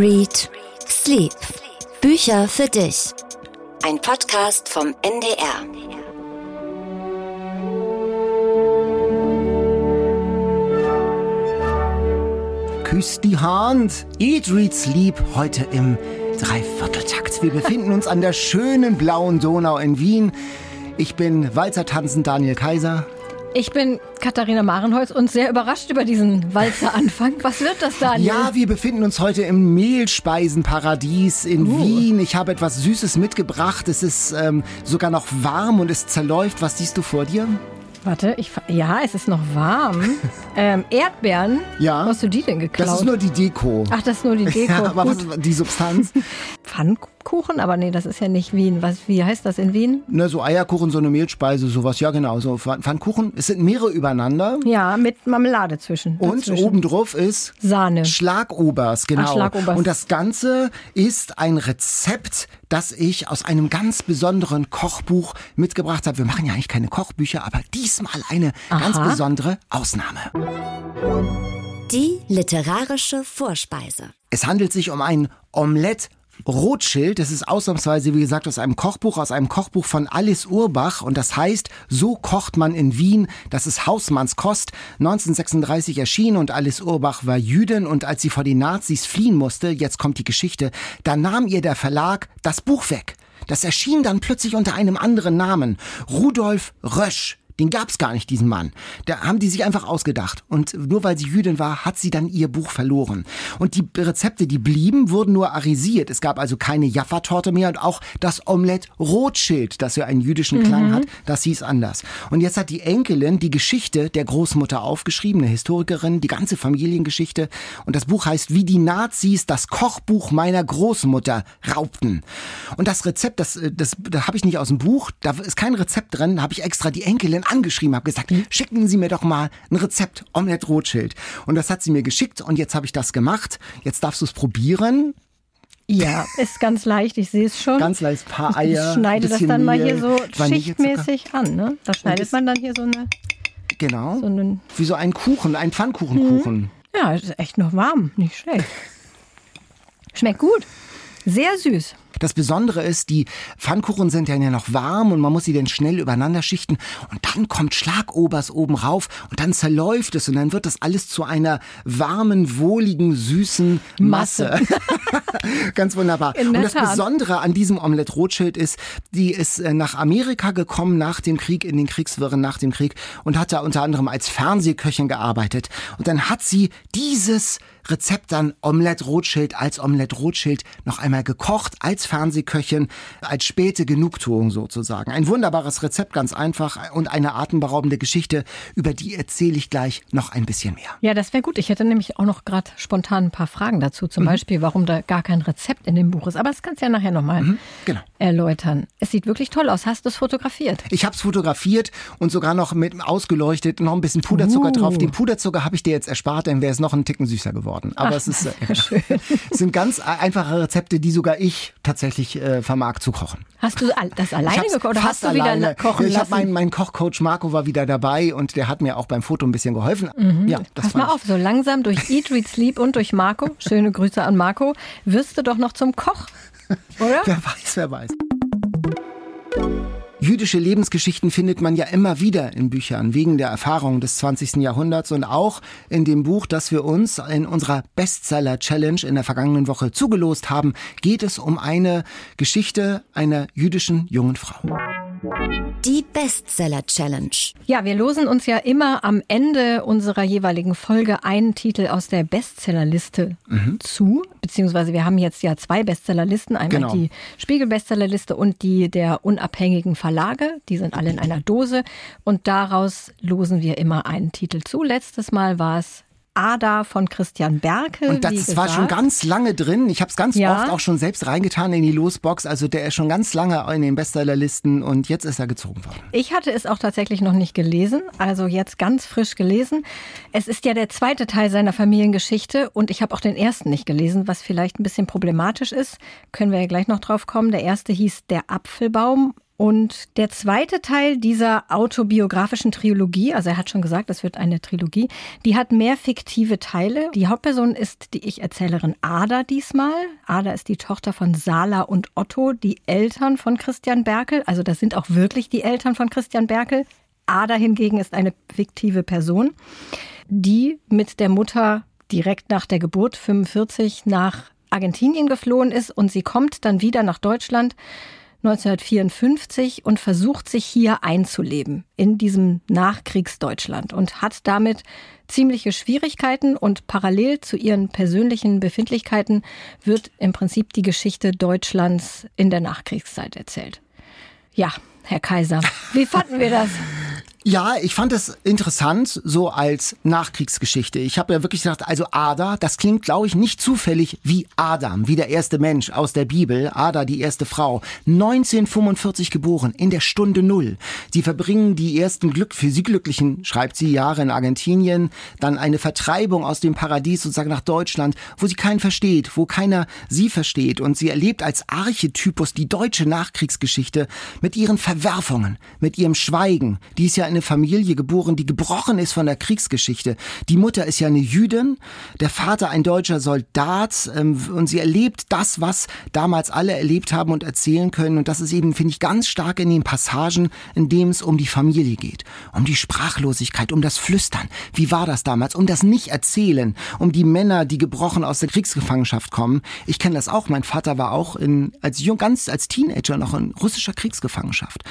Read Sleep. Bücher für dich. Ein Podcast vom NDR. Küsst die Hand. Eat, read, sleep. Heute im Dreivierteltakt. Wir befinden uns an der schönen blauen Donau in Wien. Ich bin Walzer tanzen Daniel Kaiser. Ich bin Katharina Marenholz und sehr überrascht über diesen Walzeranfang. Was wird das, Daniel? Ja, wir befinden uns heute im Mehlspeisenparadies in uh. Wien. Ich habe etwas Süßes mitgebracht. Es ist ähm, sogar noch warm und es zerläuft. Was siehst du vor dir? Warte, ich, ja, es ist noch warm. ähm, Erdbeeren? Ja. Wo hast du die denn geklaut? Das ist nur die Deko. Ach, das ist nur die Deko. ja, aber was, die Substanz? Pfannkuchen? Aber nee, das ist ja nicht Wien. Was, wie heißt das in Wien? Ne, so Eierkuchen, so eine Mehlspeise, sowas. Ja, genau. So Pfannkuchen. Es sind mehrere übereinander. Ja, mit Marmelade zwischen. Und dazwischen. obendrauf ist Sahne. Schlagobers, genau. Ach, Schlagobers. Und das Ganze ist ein Rezept, das ich aus einem ganz besonderen Kochbuch mitgebracht habe. Wir machen ja eigentlich keine Kochbücher, aber diesmal eine Aha. ganz besondere Ausnahme. Die literarische Vorspeise. Es handelt sich um ein Omelette Rothschild, das ist ausnahmsweise, wie gesagt, aus einem Kochbuch, aus einem Kochbuch von Alice Urbach. Und das heißt, so kocht man in Wien, das ist Hausmannskost, 1936 erschienen und Alice Urbach war Jüdin. Und als sie vor den Nazis fliehen musste, jetzt kommt die Geschichte, da nahm ihr der Verlag das Buch weg. Das erschien dann plötzlich unter einem anderen Namen, Rudolf Rösch. Den gab's gar nicht, diesen Mann. Da haben die sich einfach ausgedacht. Und nur weil sie Jüdin war, hat sie dann ihr Buch verloren. Und die Rezepte, die blieben, wurden nur arisiert. Es gab also keine Jaffa-Torte mehr und auch das Omelette Rothschild, das ja einen jüdischen Klang mhm. hat, das hieß anders. Und jetzt hat die Enkelin die Geschichte der Großmutter aufgeschrieben, eine Historikerin, die ganze Familiengeschichte. Und das Buch heißt Wie die Nazis das Kochbuch meiner Großmutter raubten. Und das Rezept, das, äh, das, das habe ich nicht aus dem Buch, da ist kein Rezept drin, habe ich extra die Enkelin angeschrieben, habe gesagt, schicken Sie mir doch mal ein Rezept Omelette Rothschild. Und das hat sie mir geschickt und jetzt habe ich das gemacht. Jetzt darfst du es probieren. Ja, ist ganz leicht, ich sehe es schon. Ganz leicht, paar Eier. Ich schneide das dann mal hier so schichtmäßig an. Ne? Da schneidet man dann hier so eine. Genau. So einen, Wie so einen Kuchen, einen Pfannkuchenkuchen. Mhm. Ja, ist echt noch warm, nicht schlecht. Schmeckt gut. Sehr süß. Das Besondere ist, die Pfannkuchen sind ja noch warm und man muss sie dann schnell übereinander schichten und dann kommt Schlagobers oben rauf und dann zerläuft es und dann wird das alles zu einer warmen, wohligen, süßen Masse. Masse. Ganz wunderbar. und das Tat. Besondere an diesem Omelette Rothschild ist, die ist äh, nach Amerika gekommen nach dem Krieg, in den Kriegswirren nach dem Krieg und hat da unter anderem als Fernsehköchin gearbeitet. Und dann hat sie dieses Rezept dann Omelette Rothschild als Omelette Rothschild noch einmal gekocht als Fernsehköchin, als späte Genugtuung sozusagen. Ein wunderbares Rezept, ganz einfach und eine atemberaubende Geschichte, über die erzähle ich gleich noch ein bisschen mehr. Ja, das wäre gut. Ich hätte nämlich auch noch gerade spontan ein paar Fragen dazu. Zum mhm. Beispiel, warum da gar kein Rezept in dem Buch ist. Aber das kannst du ja nachher nochmal mhm, genau. erläutern. Es sieht wirklich toll aus. Hast du es fotografiert? Ich habe es fotografiert und sogar noch mit ausgeleuchtet, noch ein bisschen Puderzucker uh. drauf. Den Puderzucker habe ich dir jetzt erspart, dann wäre es noch einen Ticken süßer geworden geworden. Aber Ach, es ist äh, schön. es sind ganz einfache Rezepte, die sogar ich tatsächlich äh, vermag zu kochen. Hast du das alleine gekocht oder hast du wieder alleine. kochen ich lassen? Mein, mein Kochcoach Marco war wieder dabei und der hat mir auch beim Foto ein bisschen geholfen. Mhm. Ja, Pass mal auf, so langsam durch Eat, Read, Sleep und durch Marco, schöne Grüße an Marco, wirst du doch noch zum Koch, oder? wer weiß, wer weiß. Jüdische Lebensgeschichten findet man ja immer wieder in Büchern wegen der Erfahrungen des 20. Jahrhunderts und auch in dem Buch, das wir uns in unserer Bestseller Challenge in der vergangenen Woche zugelost haben, geht es um eine Geschichte einer jüdischen jungen Frau. Die Bestseller Challenge. Ja, wir losen uns ja immer am Ende unserer jeweiligen Folge einen Titel aus der Bestsellerliste mhm. zu. Beziehungsweise wir haben jetzt ja zwei Bestsellerlisten. Einmal genau. die Spiegel-Bestsellerliste und die der unabhängigen Verlage. Die sind alle in einer Dose. Und daraus losen wir immer einen Titel zu. Letztes Mal war es Ada von Christian Berke. Und das war schon ganz lange drin. Ich habe es ganz ja. oft auch schon selbst reingetan in die Losbox. Also der ist schon ganz lange in den Bestsellerlisten und jetzt ist er gezogen worden. Ich hatte es auch tatsächlich noch nicht gelesen, also jetzt ganz frisch gelesen. Es ist ja der zweite Teil seiner Familiengeschichte und ich habe auch den ersten nicht gelesen, was vielleicht ein bisschen problematisch ist. Können wir ja gleich noch drauf kommen. Der erste hieß Der Apfelbaum Und der zweite Teil dieser autobiografischen Trilogie, also er hat schon gesagt, das wird eine Trilogie, die hat mehr fiktive Teile. Die Hauptperson ist die Ich-Erzählerin Ada diesmal. Ada ist die Tochter von Sala und Otto, die Eltern von Christian Berkel. Also das sind auch wirklich die Eltern von Christian Berkel. Ada hingegen ist eine fiktive Person, die mit der Mutter direkt nach der Geburt 45 nach Argentinien geflohen ist und sie kommt dann wieder nach Deutschland 1954 und versucht sich hier einzuleben in diesem Nachkriegsdeutschland und hat damit ziemliche Schwierigkeiten und parallel zu ihren persönlichen Befindlichkeiten wird im Prinzip die Geschichte Deutschlands in der Nachkriegszeit erzählt. Ja, Herr Kaiser, wie fanden wir das? Ja, ich fand es interessant, so als Nachkriegsgeschichte. Ich habe ja wirklich gedacht, also Ada, das klingt, glaube ich, nicht zufällig wie Adam, wie der erste Mensch aus der Bibel. Ada, die erste Frau. 1945 geboren, in der Stunde Null. Sie verbringen die ersten Glück, für sie glücklichen, schreibt sie, Jahre in Argentinien. Dann eine Vertreibung aus dem Paradies sozusagen nach Deutschland, wo sie keinen versteht, wo keiner sie versteht. Und sie erlebt als Archetypus die deutsche Nachkriegsgeschichte mit ihren Verwerfungen, mit ihrem Schweigen. Die ist ja eine Familie geboren, die gebrochen ist von der Kriegsgeschichte. Die Mutter ist ja eine Jüdin, der Vater ein deutscher Soldat ähm, und sie erlebt das, was damals alle erlebt haben und erzählen können. Und das ist eben, finde ich, ganz stark in den Passagen, in dem es um die Familie geht, um die Sprachlosigkeit, um das Flüstern. Wie war das damals? Um das Nicht-Erzählen, um die Männer, die gebrochen aus der Kriegsgefangenschaft kommen. Ich kenne das auch. Mein Vater war auch in, als jung, ganz als Teenager noch in russischer Kriegsgefangenschaft.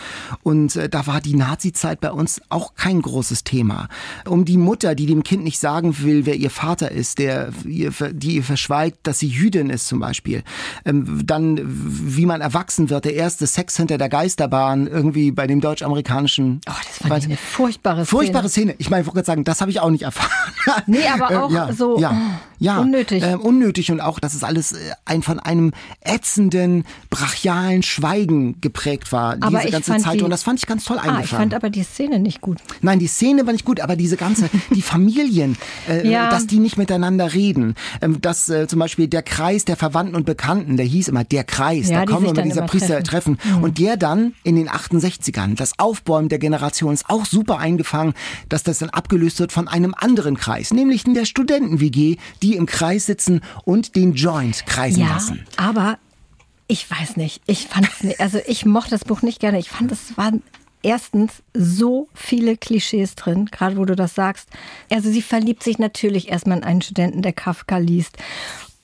Und äh, da war die Nazi-Zeit bei uns uns auch kein großes Thema. Um die Mutter, die dem Kind nicht sagen will, wer ihr Vater ist, der, die ihr verschweigt, dass sie Jüdin ist zum Beispiel. Ähm, dann, wie man erwachsen wird, der erste Sex hinter der Geisterbahn, irgendwie bei dem deutsch-amerikanischen. Oh, das fand ich eine furchtbare Szene. Furchtbare Szene. Ich meine, ich wollte sagen, das habe ich auch nicht erfahren. Nee, aber äh, auch äh, ja, so ja, ja, unnötig. Äh, unnötig und auch, dass es alles äh, ein von einem ätzenden, brachialen Schweigen geprägt war, aber diese ganze Zeit. Die, und das fand ich ganz toll eingefangen. Ah, ich fand aber die Szene nicht gut. Nein, die Szene war nicht gut, aber diese ganze, die Familien, äh, ja. dass die nicht miteinander reden. Ähm, dass äh, zum Beispiel der Kreis der Verwandten und Bekannten, der hieß immer der Kreis, ja, da kommen wir mit dieser Priester treffen. treffen. Mhm. Und der dann in den 68ern, das Aufbäumen der Generation ist auch super eingefangen, dass das dann abgelöst wird von einem anderen Kreis, nämlich in der Studenten-WG, die im Kreis sitzen und den Joint kreisen ja, lassen. Aber ich weiß nicht. Ich fand also ich mochte das Buch nicht gerne. Ich fand, es war erstens so viele Klischees drin, gerade wo du das sagst. Also sie verliebt sich natürlich erstmal in einen Studenten, der Kafka liest.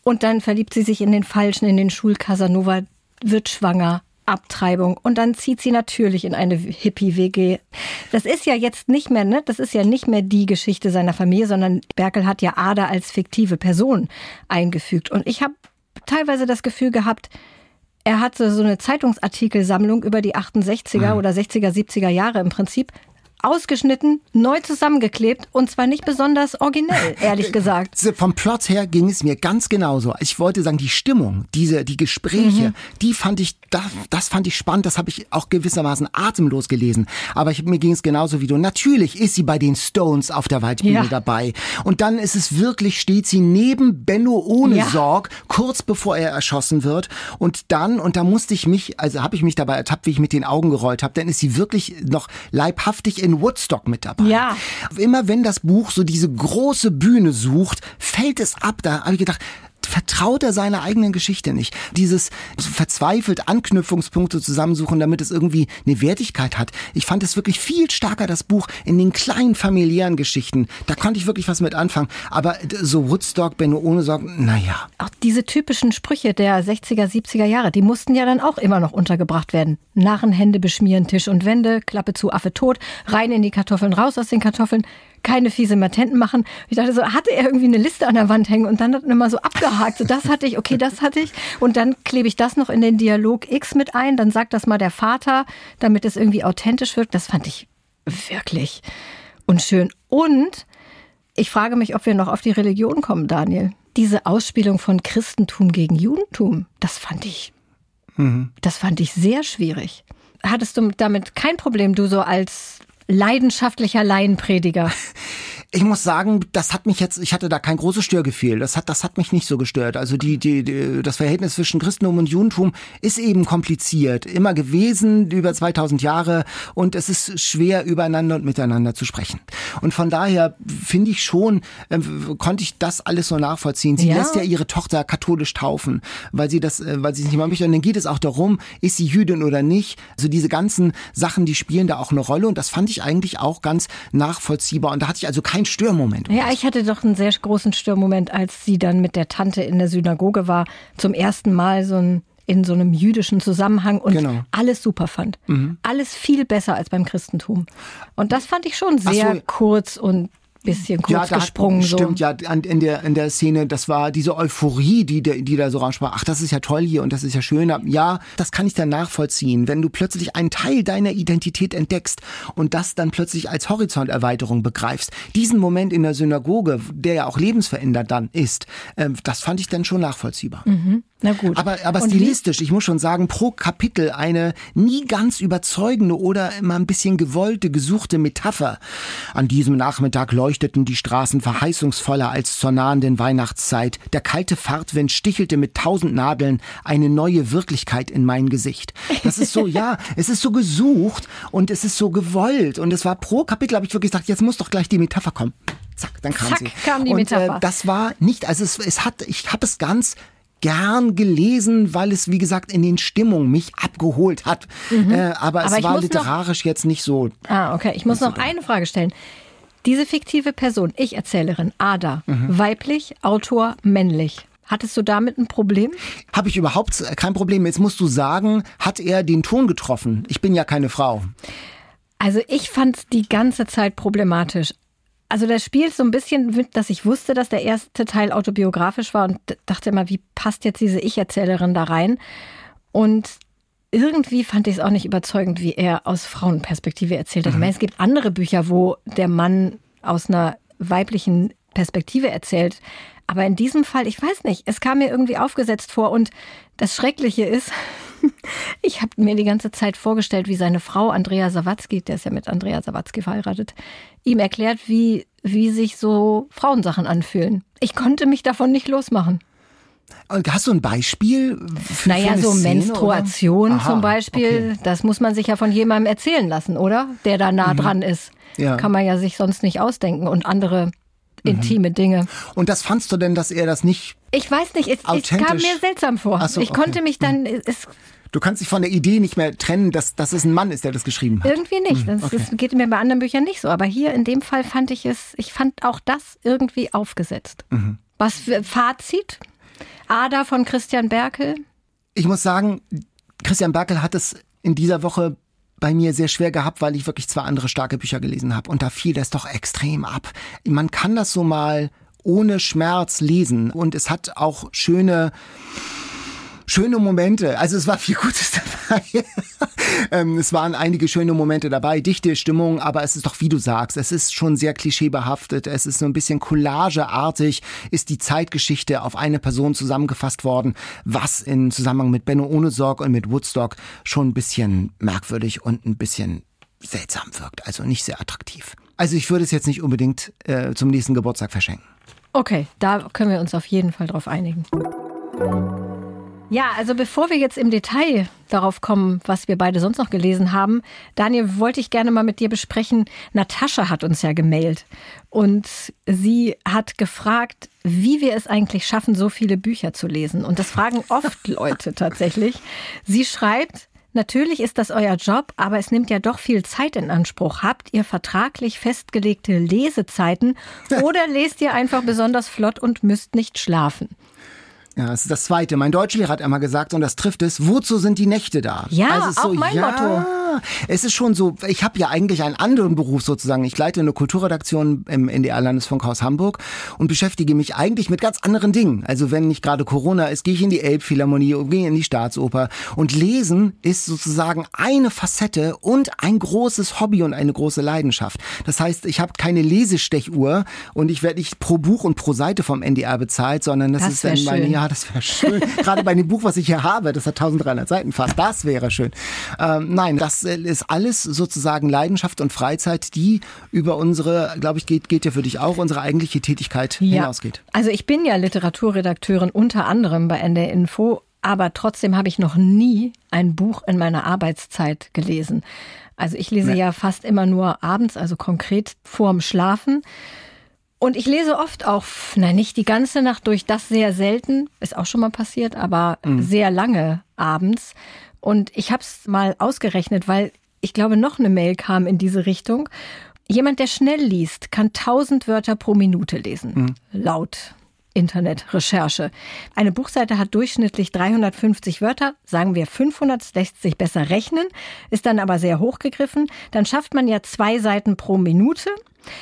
Und dann verliebt sie sich in den Falschen, in den Schul-Casanova, wird schwanger, Abtreibung und dann zieht sie natürlich in eine Hippie-WG. Das ist ja jetzt nicht mehr, ne? Das ist ja nicht mehr die Geschichte seiner Familie, sondern Berkel hat ja Ada als fiktive Person eingefügt. Und ich habe teilweise das Gefühl gehabt, er hatte so eine Zeitungsartikelsammlung über die 68er mhm. oder 60er, 70er Jahre im Prinzip ausgeschnitten, neu zusammengeklebt und zwar nicht besonders originell, ehrlich gesagt. Vom Plot her ging es mir ganz genauso. Ich wollte sagen, die Stimmung, diese, die Gespräche, mhm. die fand ich, das, das fand ich spannend, das habe ich auch gewissermaßen atemlos gelesen. Aber ich, mir ging es genauso wie du. Natürlich ist sie bei den Stones auf der Waldbühne ja. dabei. Und dann ist es wirklich, steht sie neben Benno ohne ja. Sorg, kurz bevor er erschossen wird. Und dann, und da musste ich mich, also habe ich mich dabei ertappt, wie ich mit den Augen gerollt habe, dann ist sie wirklich noch leibhaftig in Woodstock mit dabei. Ja. Immer wenn das Buch so diese große Bühne sucht, fällt es ab. Da habe ich gedacht, vertraut er seiner eigenen Geschichte nicht. Dieses verzweifelt Anknüpfungspunkte zusammensuchen, damit es irgendwie eine Wertigkeit hat. Ich fand es wirklich viel stärker, das Buch, in den kleinen familiären Geschichten. Da konnte ich wirklich was mit anfangen. Aber so Woodstock, Benno ohne Sorgen, naja. Auch diese typischen Sprüche der 60er, 70er Jahre, die mussten ja dann auch immer noch untergebracht werden. Narrenhände beschmieren Tisch und Wände, Klappe zu, Affe tot, rein in die Kartoffeln, raus aus den Kartoffeln keine fiese Matenten machen. Ich dachte so, hatte er irgendwie eine Liste an der Wand hängen und dann hat er immer so abgehakt. So, das hatte ich, okay, das hatte ich. Und dann klebe ich das noch in den Dialog X mit ein. Dann sagt das mal der Vater, damit es irgendwie authentisch wirkt. Das fand ich wirklich unschön. Und ich frage mich, ob wir noch auf die Religion kommen, Daniel. Diese Ausspielung von Christentum gegen Judentum, das fand ich, mhm. das fand ich sehr schwierig. Hattest du damit kein Problem, du so als leidenschaftlicher Laienprediger. Ich muss sagen, das hat mich jetzt, ich hatte da kein großes Störgefühl. Das hat, das hat mich nicht so gestört. Also die, die, die, das Verhältnis zwischen Christentum und Judentum ist eben kompliziert. Immer gewesen, über 2000 Jahre. Und es ist schwer, übereinander und miteinander zu sprechen. Und von daher finde ich schon, äh, konnte ich das alles so nachvollziehen. Sie ja. lässt ja ihre Tochter katholisch taufen, weil sie das, äh, weil sie es nicht mal möchte. Und dann geht es auch darum, ist sie Jüdin oder nicht. Also diese ganzen Sachen, die spielen da auch eine Rolle. Und das fand ich eigentlich auch ganz nachvollziehbar. Und da hatte ich also kein Störmoment. Ja, ich hatte doch einen sehr großen Störmoment, als sie dann mit der Tante in der Synagoge war, zum ersten Mal so ein in so einem jüdischen Zusammenhang und genau. alles super fand. Mhm. Alles viel besser als beim Christentum. Und das fand ich schon sehr so. kurz und bisschen kurz ja, gesprungen. Hat, so. Stimmt, ja, in der, in der Szene, das war diese Euphorie, die, die da so raussprach. Ach, das ist ja toll hier und das ist ja schön. Ja, das kann ich dann nachvollziehen. Wenn du plötzlich einen Teil deiner Identität entdeckst und das dann plötzlich als Horizonterweiterung begreifst, diesen Moment in der Synagoge, der ja auch lebensverändert dann ist, äh, das fand ich dann schon nachvollziehbar. Mhm. Na gut. Aber, aber stilistisch, ich muss schon sagen, pro Kapitel eine nie ganz überzeugende oder immer ein bisschen gewollte, gesuchte Metapher. An diesem Nachmittag leuchteten die Straßen verheißungsvoller als zur nahenden Weihnachtszeit. Der kalte Fahrtwind stichelte mit tausend Nadeln eine neue Wirklichkeit in mein Gesicht. Das ist so, ja, es ist so gesucht und es ist so gewollt. Und es war pro Kapitel, habe ich wirklich gesagt, jetzt muss doch gleich die Metapher kommen. Zack, dann kam Zack, sie. Kam die und Metapher. Äh, das war nicht, also es, es hat, ich habe es ganz gern gelesen, weil es, wie gesagt, in den Stimmungen mich abgeholt hat. Mhm. Äh, aber, aber es war literarisch noch, jetzt nicht so. Ah, okay. Ich muss noch so eine Frage stellen. Diese fiktive Person, Ich-Erzählerin, Ada, mhm. weiblich, Autor, männlich. Hattest du damit ein Problem? Habe ich überhaupt kein Problem. Jetzt musst du sagen, hat er den Ton getroffen? Ich bin ja keine Frau. Also ich fand es die ganze Zeit problematisch. Also das spielt so ein bisschen mit, dass ich wusste, dass der erste Teil autobiografisch war und dachte immer, wie passt jetzt diese Ich-Erzählerin da rein? Und irgendwie fand ich es auch nicht überzeugend, wie er aus Frauenperspektive erzählt hat. Mhm. Ich meine, es gibt andere Bücher, wo der Mann aus einer weiblichen Perspektive erzählt. Aber in diesem Fall, ich weiß nicht, es kam mir irgendwie aufgesetzt vor. Und das Schreckliche ist, ich habe mir die ganze Zeit vorgestellt, wie seine Frau Andrea Sawatzki, der ist ja mit Andrea Sawatzki verheiratet, ihm erklärt, wie, wie sich so Frauensachen anfühlen. Ich konnte mich davon nicht losmachen. Hast du ein Beispiel? Für, naja, für so Szene, Menstruation Aha, zum Beispiel, okay. das muss man sich ja von jemandem erzählen lassen, oder? Der da nah mhm. dran ist. Ja. Kann man ja sich sonst nicht ausdenken. Und andere Mhm. intime Dinge. Und das fandst du denn, dass er das nicht Ich weiß nicht, es, es kam mir seltsam vor. So, ich okay. konnte mich dann... Mhm. Es, Du kannst dich von der Idee nicht mehr trennen, dass, dass es ein Mann ist, der das geschrieben hat. Irgendwie nicht. Mhm, das, okay. das, geht mir bei anderen Büchern nicht so. Aber hier in dem Fall fand ich es, ich fand auch das irgendwie aufgesetzt. Mhm. Was für Fazit? Ada von Christian Berkel? Ich muss sagen, Christian Berkel hat es in dieser Woche bei mir sehr schwer gehabt, weil ich wirklich zwei andere starke Bücher gelesen habe. Und da fiel das doch extrem ab. Man kann das so mal ohne Schmerz lesen. Und es hat auch schöne schöne Momente. Also es war viel Gutes dabei. ähm, es waren einige schöne Momente dabei, dichte Stimmung, aber es ist doch, wie du sagst, es ist schon sehr klischeebehaftet. Es ist so ein bisschen collageartig, ist die Zeitgeschichte auf eine Person zusammengefasst worden, was in Zusammenhang mit Benno ohne Sorg und mit Woodstock schon ein bisschen merkwürdig und ein bisschen seltsam wirkt. Also nicht sehr attraktiv. Also ich würde es jetzt nicht unbedingt äh, zum nächsten Geburtstag verschenken. Okay, da können wir uns auf jeden Fall drauf einigen. Ja, also bevor wir jetzt im Detail darauf kommen, was wir beide sonst noch gelesen haben, Daniel, wollte ich gerne mal mit dir besprechen. Natascha hat uns ja gemailt und sie hat gefragt, wie wir es eigentlich schaffen, so viele Bücher zu lesen. Und das fragen oft Leute tatsächlich. Sie schreibt, Natürlich ist das euer Job, aber es nimmt ja doch viel Zeit in Anspruch. Habt ihr vertraglich festgelegte Lesezeiten oder lest ihr einfach besonders flott und müsst nicht schlafen? Ja, das ist das Zweite. Mein Deutschlehrer hat einmal gesagt, und das trifft es, wozu sind die Nächte da? Ja, also auch so, mein ja, Motto. Es ist schon so, ich habe ja eigentlich einen anderen Beruf sozusagen. Ich leite eine Kulturredaktion im NDR Landesfunkhaus Hamburg und beschäftige mich eigentlich mit ganz anderen Dingen. Also wenn nicht gerade Corona ist, gehe ich in die Elbphilharmonie und gehe in die Staatsoper. Und Lesen ist sozusagen eine Facette und ein großes Hobby und eine große Leidenschaft. Das heißt, ich habe keine Lesestechuhr und ich werde nicht pro Buch und pro Seite vom NDR bezahlt, sondern das, das ist dann meine, ja, das wäre schön. Gerade bei dem Buch, was ich hier habe, das hat 1300 Seiten fast, das wäre schön. Ähm, nein, das äh, ist alles sozusagen Leidenschaft und Freizeit, die über unsere, glaube ich, geht, geht ja für dich auch, unsere eigentliche Tätigkeit ja. hinausgeht. Also ich bin ja Literaturredakteurin unter anderem bei NDR Info, aber trotzdem habe ich noch nie ein Buch in meiner Arbeitszeit gelesen. Also ich lese nee. ja fast immer nur abends, also konkret vorm Schlafen. Und ich lese oft auch, nein, nicht die ganze Nacht durch, das sehr selten, ist auch schon mal passiert, aber mhm. sehr lange abends. Und ich habe es mal ausgerechnet, weil ich glaube, noch eine Mail kam in diese Richtung. Jemand, der schnell liest, kann 1000 Wörter pro Minute lesen, mhm. laut Internetrecherche. Eine Buchseite hat durchschnittlich 350 Wörter, sagen wir 500, lässt sich besser rechnen, ist dann aber sehr hochgegriffen. Dann schafft man ja zwei Seiten pro Minute.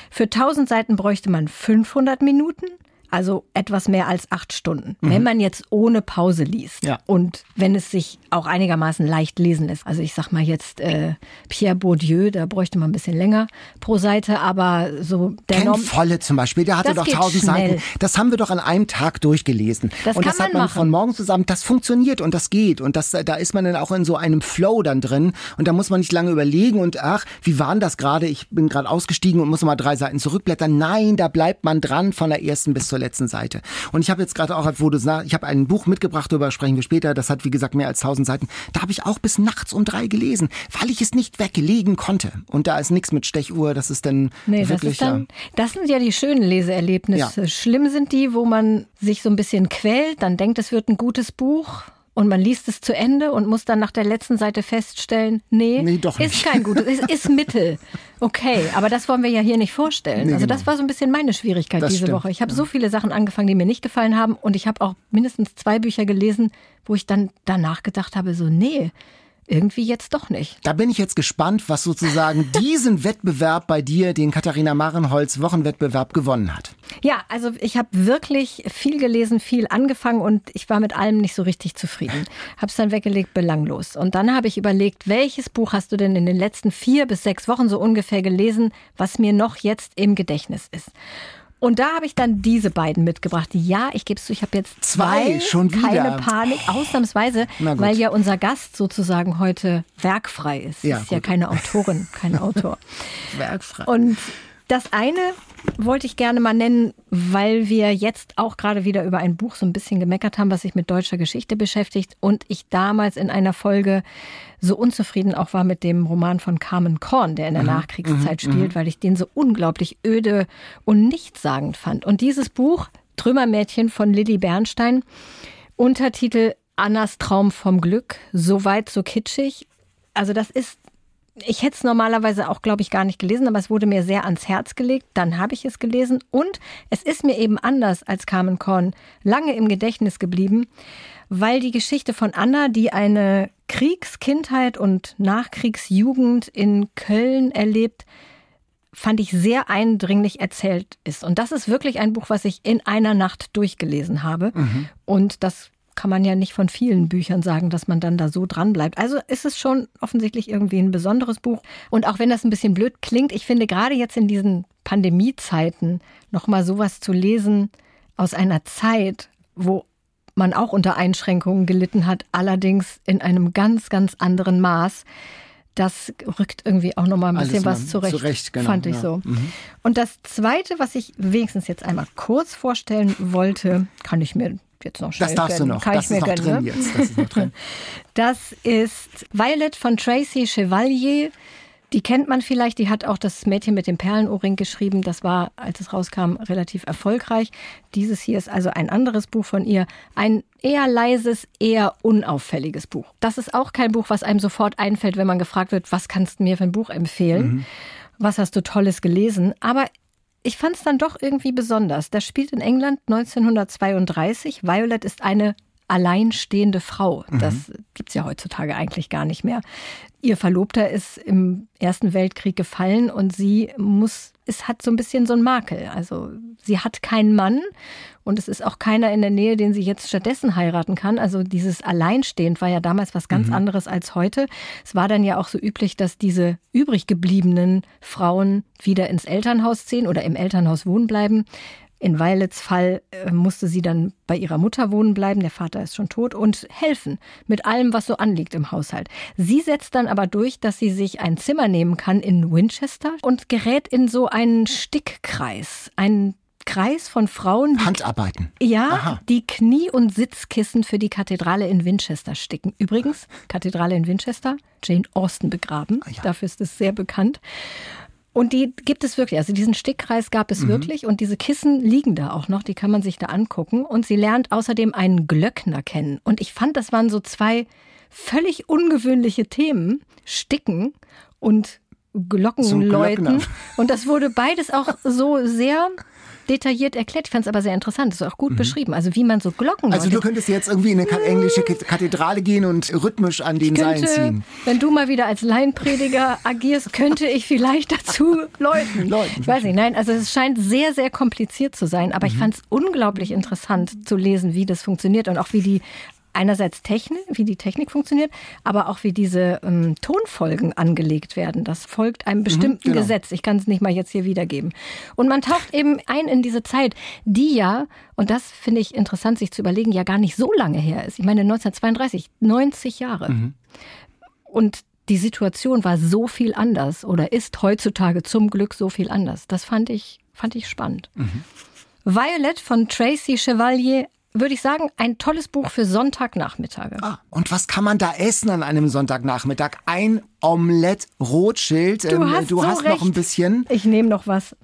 Für 1000 Seiten bräuchte man 500 Minuten also etwas mehr als acht Stunden. Mhm. Wenn man jetzt ohne Pause liest ja. und wenn es sich auch einigermaßen leicht lesen lässt. Also ich sag mal jetzt äh, Pierre Bourdieu, da bräuchte man ein bisschen länger pro Seite, aber so der Ken Norm Volle zum Beispiel, der hatte doch tausend Seiten. Das haben wir doch an einem Tag durchgelesen. Das und das hat man, man von morgens zusammen. Das funktioniert und das geht und das, da ist man dann auch in so einem Flow dann drin und da muss man nicht lange überlegen und ach, wie waren das gerade? Ich bin gerade ausgestiegen und muss mal drei Seiten zurückblättern. Nein, da bleibt man dran von der ersten bis zur letzten Seite. Und ich habe jetzt gerade auch, wo du sagst, ich habe ein Buch mitgebracht, darüber sprechen wir später, das hat wie gesagt mehr als 1000 Seiten. Da habe ich auch bis nachts um drei gelesen, weil ich es nicht weglegen konnte. Und da ist nichts mit Stechuhr, das ist dann nee, wirklich... Das, dann, das sind ja die schönen Leseerlebnisse. Ja. Schlimm sind die, wo man sich so ein bisschen quält, dann denkt, es wird ein gutes Buch und man liest es zu Ende und muss dann nach der letzten Seite feststellen, nee, nee doch nicht. ist kein gutes, es ist Mittel. Okay, aber das wollen wir ja hier nicht vorstellen. Nee, also genau. das war so ein bisschen meine Schwierigkeit das diese stimmt. Woche. Ich habe ja. so viele Sachen angefangen, die mir nicht gefallen haben und ich habe auch mindestens zwei Bücher gelesen, wo ich dann danach gedacht habe, so nee, irgendwie jetzt doch nicht. Da bin ich jetzt gespannt, was sozusagen diesen Wettbewerb bei dir, den Katharina Marenholz Wochenwettbewerb gewonnen hat. Ja, also ich habe wirklich viel gelesen, viel angefangen und ich war mit allem nicht so richtig zufrieden. Habe es dann weggelegt, belanglos. Und dann habe ich überlegt, welches Buch hast du denn in den letzten vier bis sechs Wochen so ungefähr gelesen, was mir noch jetzt im Gedächtnis ist? Und da habe ich dann diese beiden mitgebracht. Ja, ich gebe es zu, ich habe jetzt zwei, zwei schon wieder. Keine Panik, ausnahmsweise, weil ja unser Gast sozusagen heute werkfrei ist. Ja, ist ja keine Autorin, kein Autor. werkfrei. Und das eine wollte ich gerne mal nennen, weil wir jetzt auch gerade wieder über ein Buch so ein bisschen gemeckert haben, was sich mit deutscher Geschichte beschäftigt und ich damals in einer Folge so unzufrieden auch war mit dem Roman von Carmen Korn, der in der mhm. Nachkriegszeit mhm. spielt, mhm. weil ich den so unglaublich öde und nichtssagend fand. Und dieses Buch, Trümmermädchen von Lilly Bernstein, Untertitel Annas Traum vom Glück, so weit, so kitschig. Also das ist ich hätte es normalerweise auch, glaube ich, gar nicht gelesen, aber es wurde mir sehr ans Herz gelegt. Dann habe ich es gelesen und es ist mir eben anders als Carmen Korn lange im Gedächtnis geblieben, weil die Geschichte von Anna, die eine Kriegskindheit und Nachkriegsjugend in Köln erlebt, fand ich sehr eindringlich erzählt ist. Und das ist wirklich ein Buch, was ich in einer Nacht durchgelesen habe. Mhm. Und das kann man ja nicht von vielen Büchern sagen, dass man dann da so dran bleibt. Also ist es schon offensichtlich irgendwie ein besonderes Buch. Und auch wenn das ein bisschen blöd klingt, ich finde gerade jetzt in diesen Pandemiezeiten nochmal sowas zu lesen aus einer Zeit, wo man auch unter Einschränkungen gelitten hat, allerdings in einem ganz, ganz anderen Maß. Das rückt irgendwie auch nochmal ein bisschen Alles was zurecht, zurecht genau, fand ich ja. so. Mhm. Und das Zweite, was ich wenigstens jetzt einmal kurz vorstellen wollte, kann ich mir jetzt noch schnell Das darfst gönnen. du noch. Kann das ist noch gönnen, drin ne? jetzt. Das ist, noch drin. das ist Violet von Tracy Chevalier. Die kennt man vielleicht, die hat auch das Mädchen mit dem Perlenohrring geschrieben. Das war, als es rauskam, relativ erfolgreich. Dieses hier ist also ein anderes Buch von ihr. Ein eher leises, eher unauffälliges Buch. Das ist auch kein Buch, was einem sofort einfällt, wenn man gefragt wird, was kannst du mir für ein Buch empfehlen? Mhm. Was hast du Tolles gelesen? Aber ich fand es dann doch irgendwie besonders. Das spielt in England 1932. Violet ist eine alleinstehende Frau. Mhm. Das gibt es ja heutzutage eigentlich gar nicht mehr. Ihr Verlobter ist im Ersten Weltkrieg gefallen und sie muss, es hat so ein bisschen so ein Makel. Also sie hat keinen Mann und es ist auch keiner in der Nähe, den sie jetzt stattdessen heiraten kann. Also dieses Alleinstehend war ja damals was ganz mhm. anderes als heute. Es war dann ja auch so üblich, dass diese übrig gebliebenen Frauen wieder ins Elternhaus ziehen oder im Elternhaus wohnen bleiben In Violets Fall äh, musste sie dann bei ihrer Mutter wohnen bleiben, der Vater ist schon tot, und helfen mit allem, was so anliegt im Haushalt. Sie setzt dann aber durch, dass sie sich ein Zimmer nehmen kann in Winchester und gerät in so einen Stickkreis, einen Kreis von Frauen. Handarbeiten. Ja, Aha. die Knie- und Sitzkissen für die Kathedrale in Winchester sticken. Übrigens, Kathedrale in Winchester, Jane Austen begraben. Ah, ja. Dafür ist es sehr bekannt. Und die gibt es wirklich. Also diesen Stickkreis gab es mhm. wirklich und diese Kissen liegen da auch noch. Die kann man sich da angucken. Und sie lernt außerdem einen Glöckner kennen. Und ich fand, das waren so zwei völlig ungewöhnliche Themen. Sticken und Glockenläuten. Und das wurde beides auch so sehr detailliert erklärt. Ich fand es aber sehr interessant. Das ist auch gut mhm. beschrieben. Also wie man so Glocken. Also du könntest jetzt irgendwie in eine englische Kathedrale gehen und rhythmisch an den könnte, Seilen ziehen. Wenn du mal wieder als Laienprediger agierst, könnte ich vielleicht dazu läuten. läuten. Ich weiß nicht. Nein, also es scheint sehr, sehr kompliziert zu sein. Aber mhm. ich fand es unglaublich interessant zu lesen, wie das funktioniert und auch wie die einerseits Technik, wie die Technik funktioniert, aber auch wie diese ähm, Tonfolgen angelegt werden. Das folgt einem mhm, bestimmten mhm, genau. Gesetz. Ich kann es nicht mal jetzt hier wiedergeben. Und man taucht eben ein in diese Zeit, die ja, und das finde ich interessant, sich zu überlegen, ja gar nicht so lange her ist. Ich meine 1932, 90 Jahre. Mhm. Und die Situation war so viel anders oder ist heutzutage zum Glück so viel anders. Das fand ich, fand ich spannend. Mhm. Violet von Tracy Chevalier würde ich sagen, ein tolles Buch für Sonntagnachmittage. Ah, und was kann man da essen an einem Sonntagnachmittag? Ein Omelette Rothschild. Du ähm, hast, du so hast noch ein bisschen. Ich nehme noch was.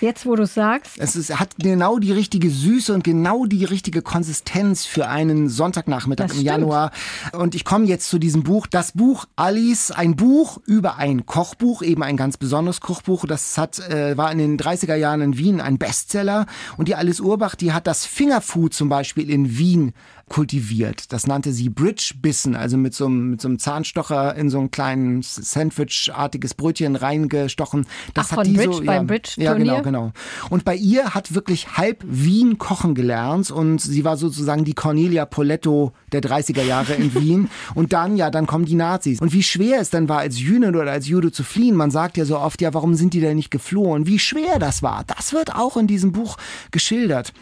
Jetzt, wo du sagst. Es ist, hat genau die richtige Süße und genau die richtige Konsistenz für einen Sonntagnachmittag im Januar. Und ich komme jetzt zu diesem Buch. Das Buch Alice, ein Buch über ein Kochbuch, eben ein ganz besonderes Kochbuch. Das hat, äh, war in den 30er Jahren in Wien ein Bestseller. Und die Alice Urbach, die hat das Fingerfood zum Beispiel in Wien kultiviert. Das nannte sie Bridge-Bissen, also mit so, einem, mit so einem Zahnstocher in so ein kleines Sandwich-artiges Brötchen reingestochen. Das Ach, hat die Bridge, so, ja, Bridge ja, genau, genau. Und bei ihr hat wirklich halb Wien kochen gelernt und sie war sozusagen die Cornelia Poletto der 30er Jahre in Wien. Und dann, ja, dann kommen die Nazis. Und wie schwer es dann war, als Jüdin oder als Jude zu fliehen. Man sagt ja so oft, ja, warum sind die denn nicht geflohen? Wie schwer das war, das wird auch in diesem Buch geschildert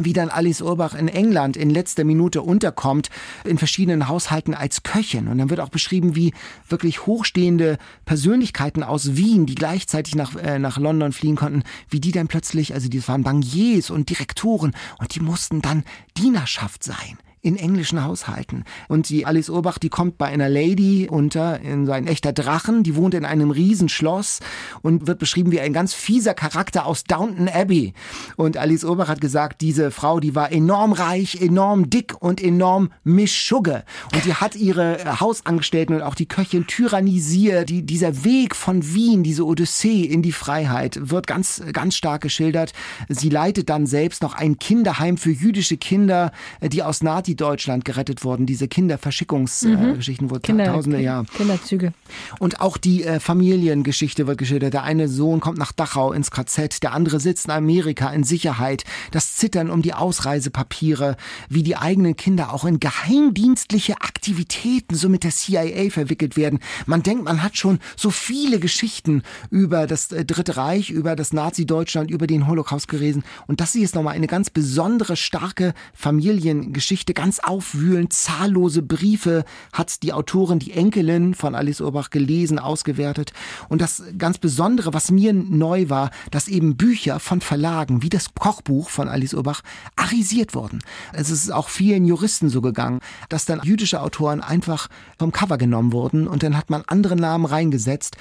wie dann Alice Urbach in England in letzter Minute unterkommt, in verschiedenen Haushalten als Köchin. Und dann wird auch beschrieben, wie wirklich hochstehende Persönlichkeiten aus Wien, die gleichzeitig nach, äh, nach London fliehen konnten, wie die dann plötzlich, also die waren Bankiers und Direktoren und die mussten dann Dienerschaft sein in englischen Haushalten. Und die Alice Urbach, die kommt bei einer Lady unter, in so ein echter Drachen, die wohnt in einem Riesenschloss und wird beschrieben wie ein ganz fieser Charakter aus Downton Abbey. Und Alice Urbach hat gesagt, diese Frau, die war enorm reich, enorm dick und enorm mischugge. Und die hat ihre Hausangestellten und auch die Köchin tyrannisiert. Die, dieser Weg von Wien, diese Odyssee in die Freiheit, wird ganz, ganz stark geschildert. Sie leitet dann selbst noch ein Kinderheim für jüdische Kinder, die aus Nazi Nazi-Deutschland gerettet worden, diese Kinderverschickungsgeschichten, mhm. äh, wo Kinder, tausende, ja. Kinderzüge. Und auch die äh, Familiengeschichte wird geschildert. Der eine Sohn kommt nach Dachau ins KZ, der andere sitzt in Amerika in Sicherheit. Das Zittern um die Ausreisepapiere, wie die eigenen Kinder auch in geheimdienstliche Aktivitäten so mit der CIA verwickelt werden. Man denkt, man hat schon so viele Geschichten über das äh, Dritte Reich, über das Nazi-Deutschland, über den Holocaust gelesen. Und das hier ist nochmal eine ganz besondere, starke Familiengeschichte, ganz aufwühlend, zahllose Briefe hat die Autorin, die Enkelin von Alice Urbach gelesen, ausgewertet. Und das ganz Besondere, was mir neu war, dass eben Bücher von Verlagen wie das Kochbuch von Alice Urbach arisiert wurden. Es ist auch vielen Juristen so gegangen, dass dann jüdische Autoren einfach vom Cover genommen wurden und dann hat man andere Namen reingesetzt.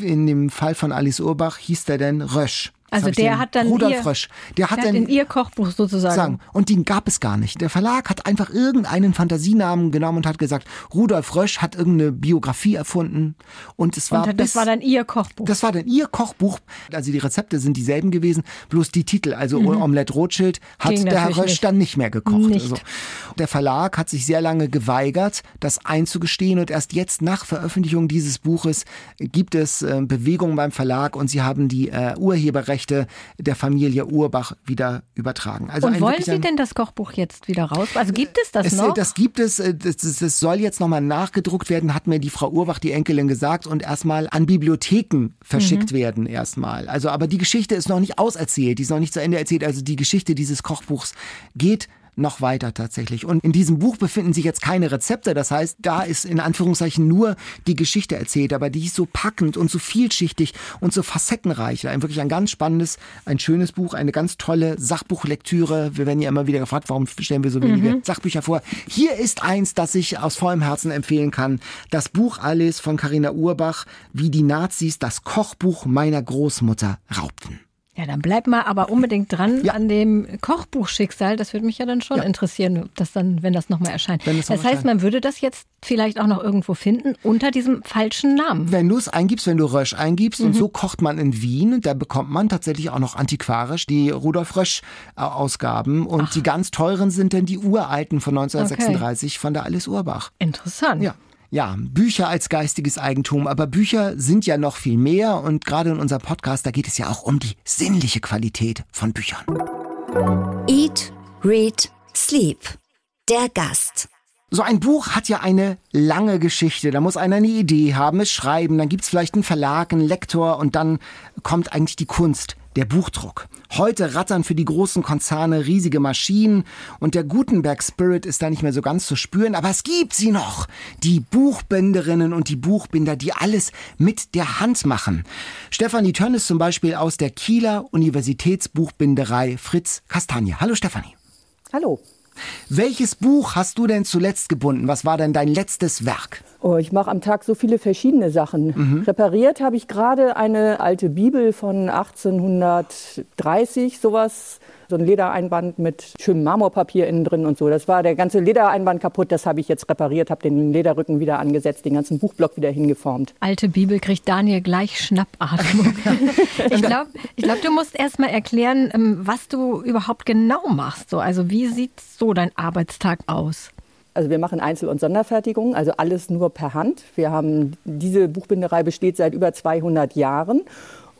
In dem Fall von Alice Urbach hieß der denn Rösch. Also der hat dann Rudolf ihr, Frösch, der hat, der dann in ihr Kochbuch sozusagen. Sagen. Und den gab es gar nicht. Der Verlag hat einfach irgendeinen Fantasienamen genommen und hat gesagt, Rudolf Rösch hat irgendeine Biografie erfunden und es war und das bis, war dann ihr Kochbuch. Das war dann ihr Kochbuch. Also die Rezepte sind dieselben gewesen, bloß die Titel, also mhm. Omelette Rothschild hat Ging der Herr Rösch nicht. dann nicht mehr gekocht. Nicht. Also. Der Verlag hat sich sehr lange geweigert, das einzugestehen und erst jetzt nach Veröffentlichung dieses Buches gibt es äh, Bewegungen beim Verlag und sie haben die äh, Urheberrechte der Familie Urbach wieder übertragen. Also und wollen Sie denn das Kochbuch jetzt wieder raus? Also gibt es das es, noch? Das gibt es. Äh, das, das soll jetzt nochmal nachgedruckt werden, hat mir die Frau Urbach, die Enkelin, gesagt und erstmal an Bibliotheken verschickt mhm. werden erstmal. Also aber die Geschichte ist noch nicht auserzählt, die ist noch nicht zu Ende erzählt. Also die Geschichte dieses Kochbuchs geht noch weiter tatsächlich. Und in diesem Buch befinden sich jetzt keine Rezepte. Das heißt, da ist in Anführungszeichen nur die Geschichte erzählt, aber die ist so packend und so vielschichtig und so facettenreich. Ein wirklich ein ganz spannendes, ein schönes Buch, eine ganz tolle Sachbuchlektüre. Wir werden ja immer wieder gefragt, warum stellen wir so wenige mhm. Sachbücher vor. Hier ist eins, das ich aus vollem Herzen empfehlen kann. Das Buch Alice von Carina Urbach, wie die Nazis das Kochbuch meiner Großmutter raubten. Ja, dann bleib mal aber unbedingt dran ja. an dem Kochbuchschicksal. Das würde mich ja dann schon ja. interessieren, das dann, wenn das nochmal erscheint. Das, das heißt, man würde das jetzt vielleicht auch noch irgendwo finden unter diesem falschen Namen. Wenn du es eingibst, wenn du Rösch eingibst mhm. und so kocht man in Wien, da bekommt man tatsächlich auch noch antiquarisch die Rudolf Rösch Ausgaben und Ach. die ganz teuren sind dann die uralten von 1936 okay. von der Alice Urbach. Interessant. Ja. Ja, Bücher als geistiges Eigentum, aber Bücher sind ja noch viel mehr und gerade in unserem Podcast, da geht es ja auch um die sinnliche Qualität von Büchern. Eat, Read, Sleep. Der Gast. So ein Buch hat ja eine lange Geschichte. Da muss einer eine Idee haben, es schreiben, dann gibt's vielleicht einen Verlag, einen Lektor und dann kommt eigentlich die Kunst der Buchdruck. Heute rattern für die großen Konzerne riesige Maschinen und der Gutenberg Spirit ist da nicht mehr so ganz zu spüren, aber es gibt sie noch. Die Buchbinderinnen und die Buchbinder, die alles mit der Hand machen. Stefanie Tönnes zum Beispiel aus der Kieler Universitätsbuchbinderei Fritz Kastanie. Hallo Stefanie. Hallo. Welches Buch hast du denn zuletzt gebunden? Was war denn dein letztes Werk? Oh, ich mache am Tag so viele verschiedene Sachen. Mhm. Repariert habe ich gerade eine alte Bibel von 1830, sowas so ein Ledereinband mit schönem Marmorpapier innen drin und so. Das war der ganze Ledereinband kaputt, das habe ich jetzt repariert, habe den Lederrücken wieder angesetzt, den ganzen Buchblock wieder hingeformt. Alte Bibel kriegt Daniel gleich Schnappatmung. ich glaube, ich glaub, du musst erst mal erklären, ähm, was du überhaupt genau machst. So, also wie sieht so dein Arbeitstag aus? Also wir machen Einzel- und Sonderfertigungen, also alles nur per Hand. Wir haben diese Buchbinderei besteht seit über 200 Jahren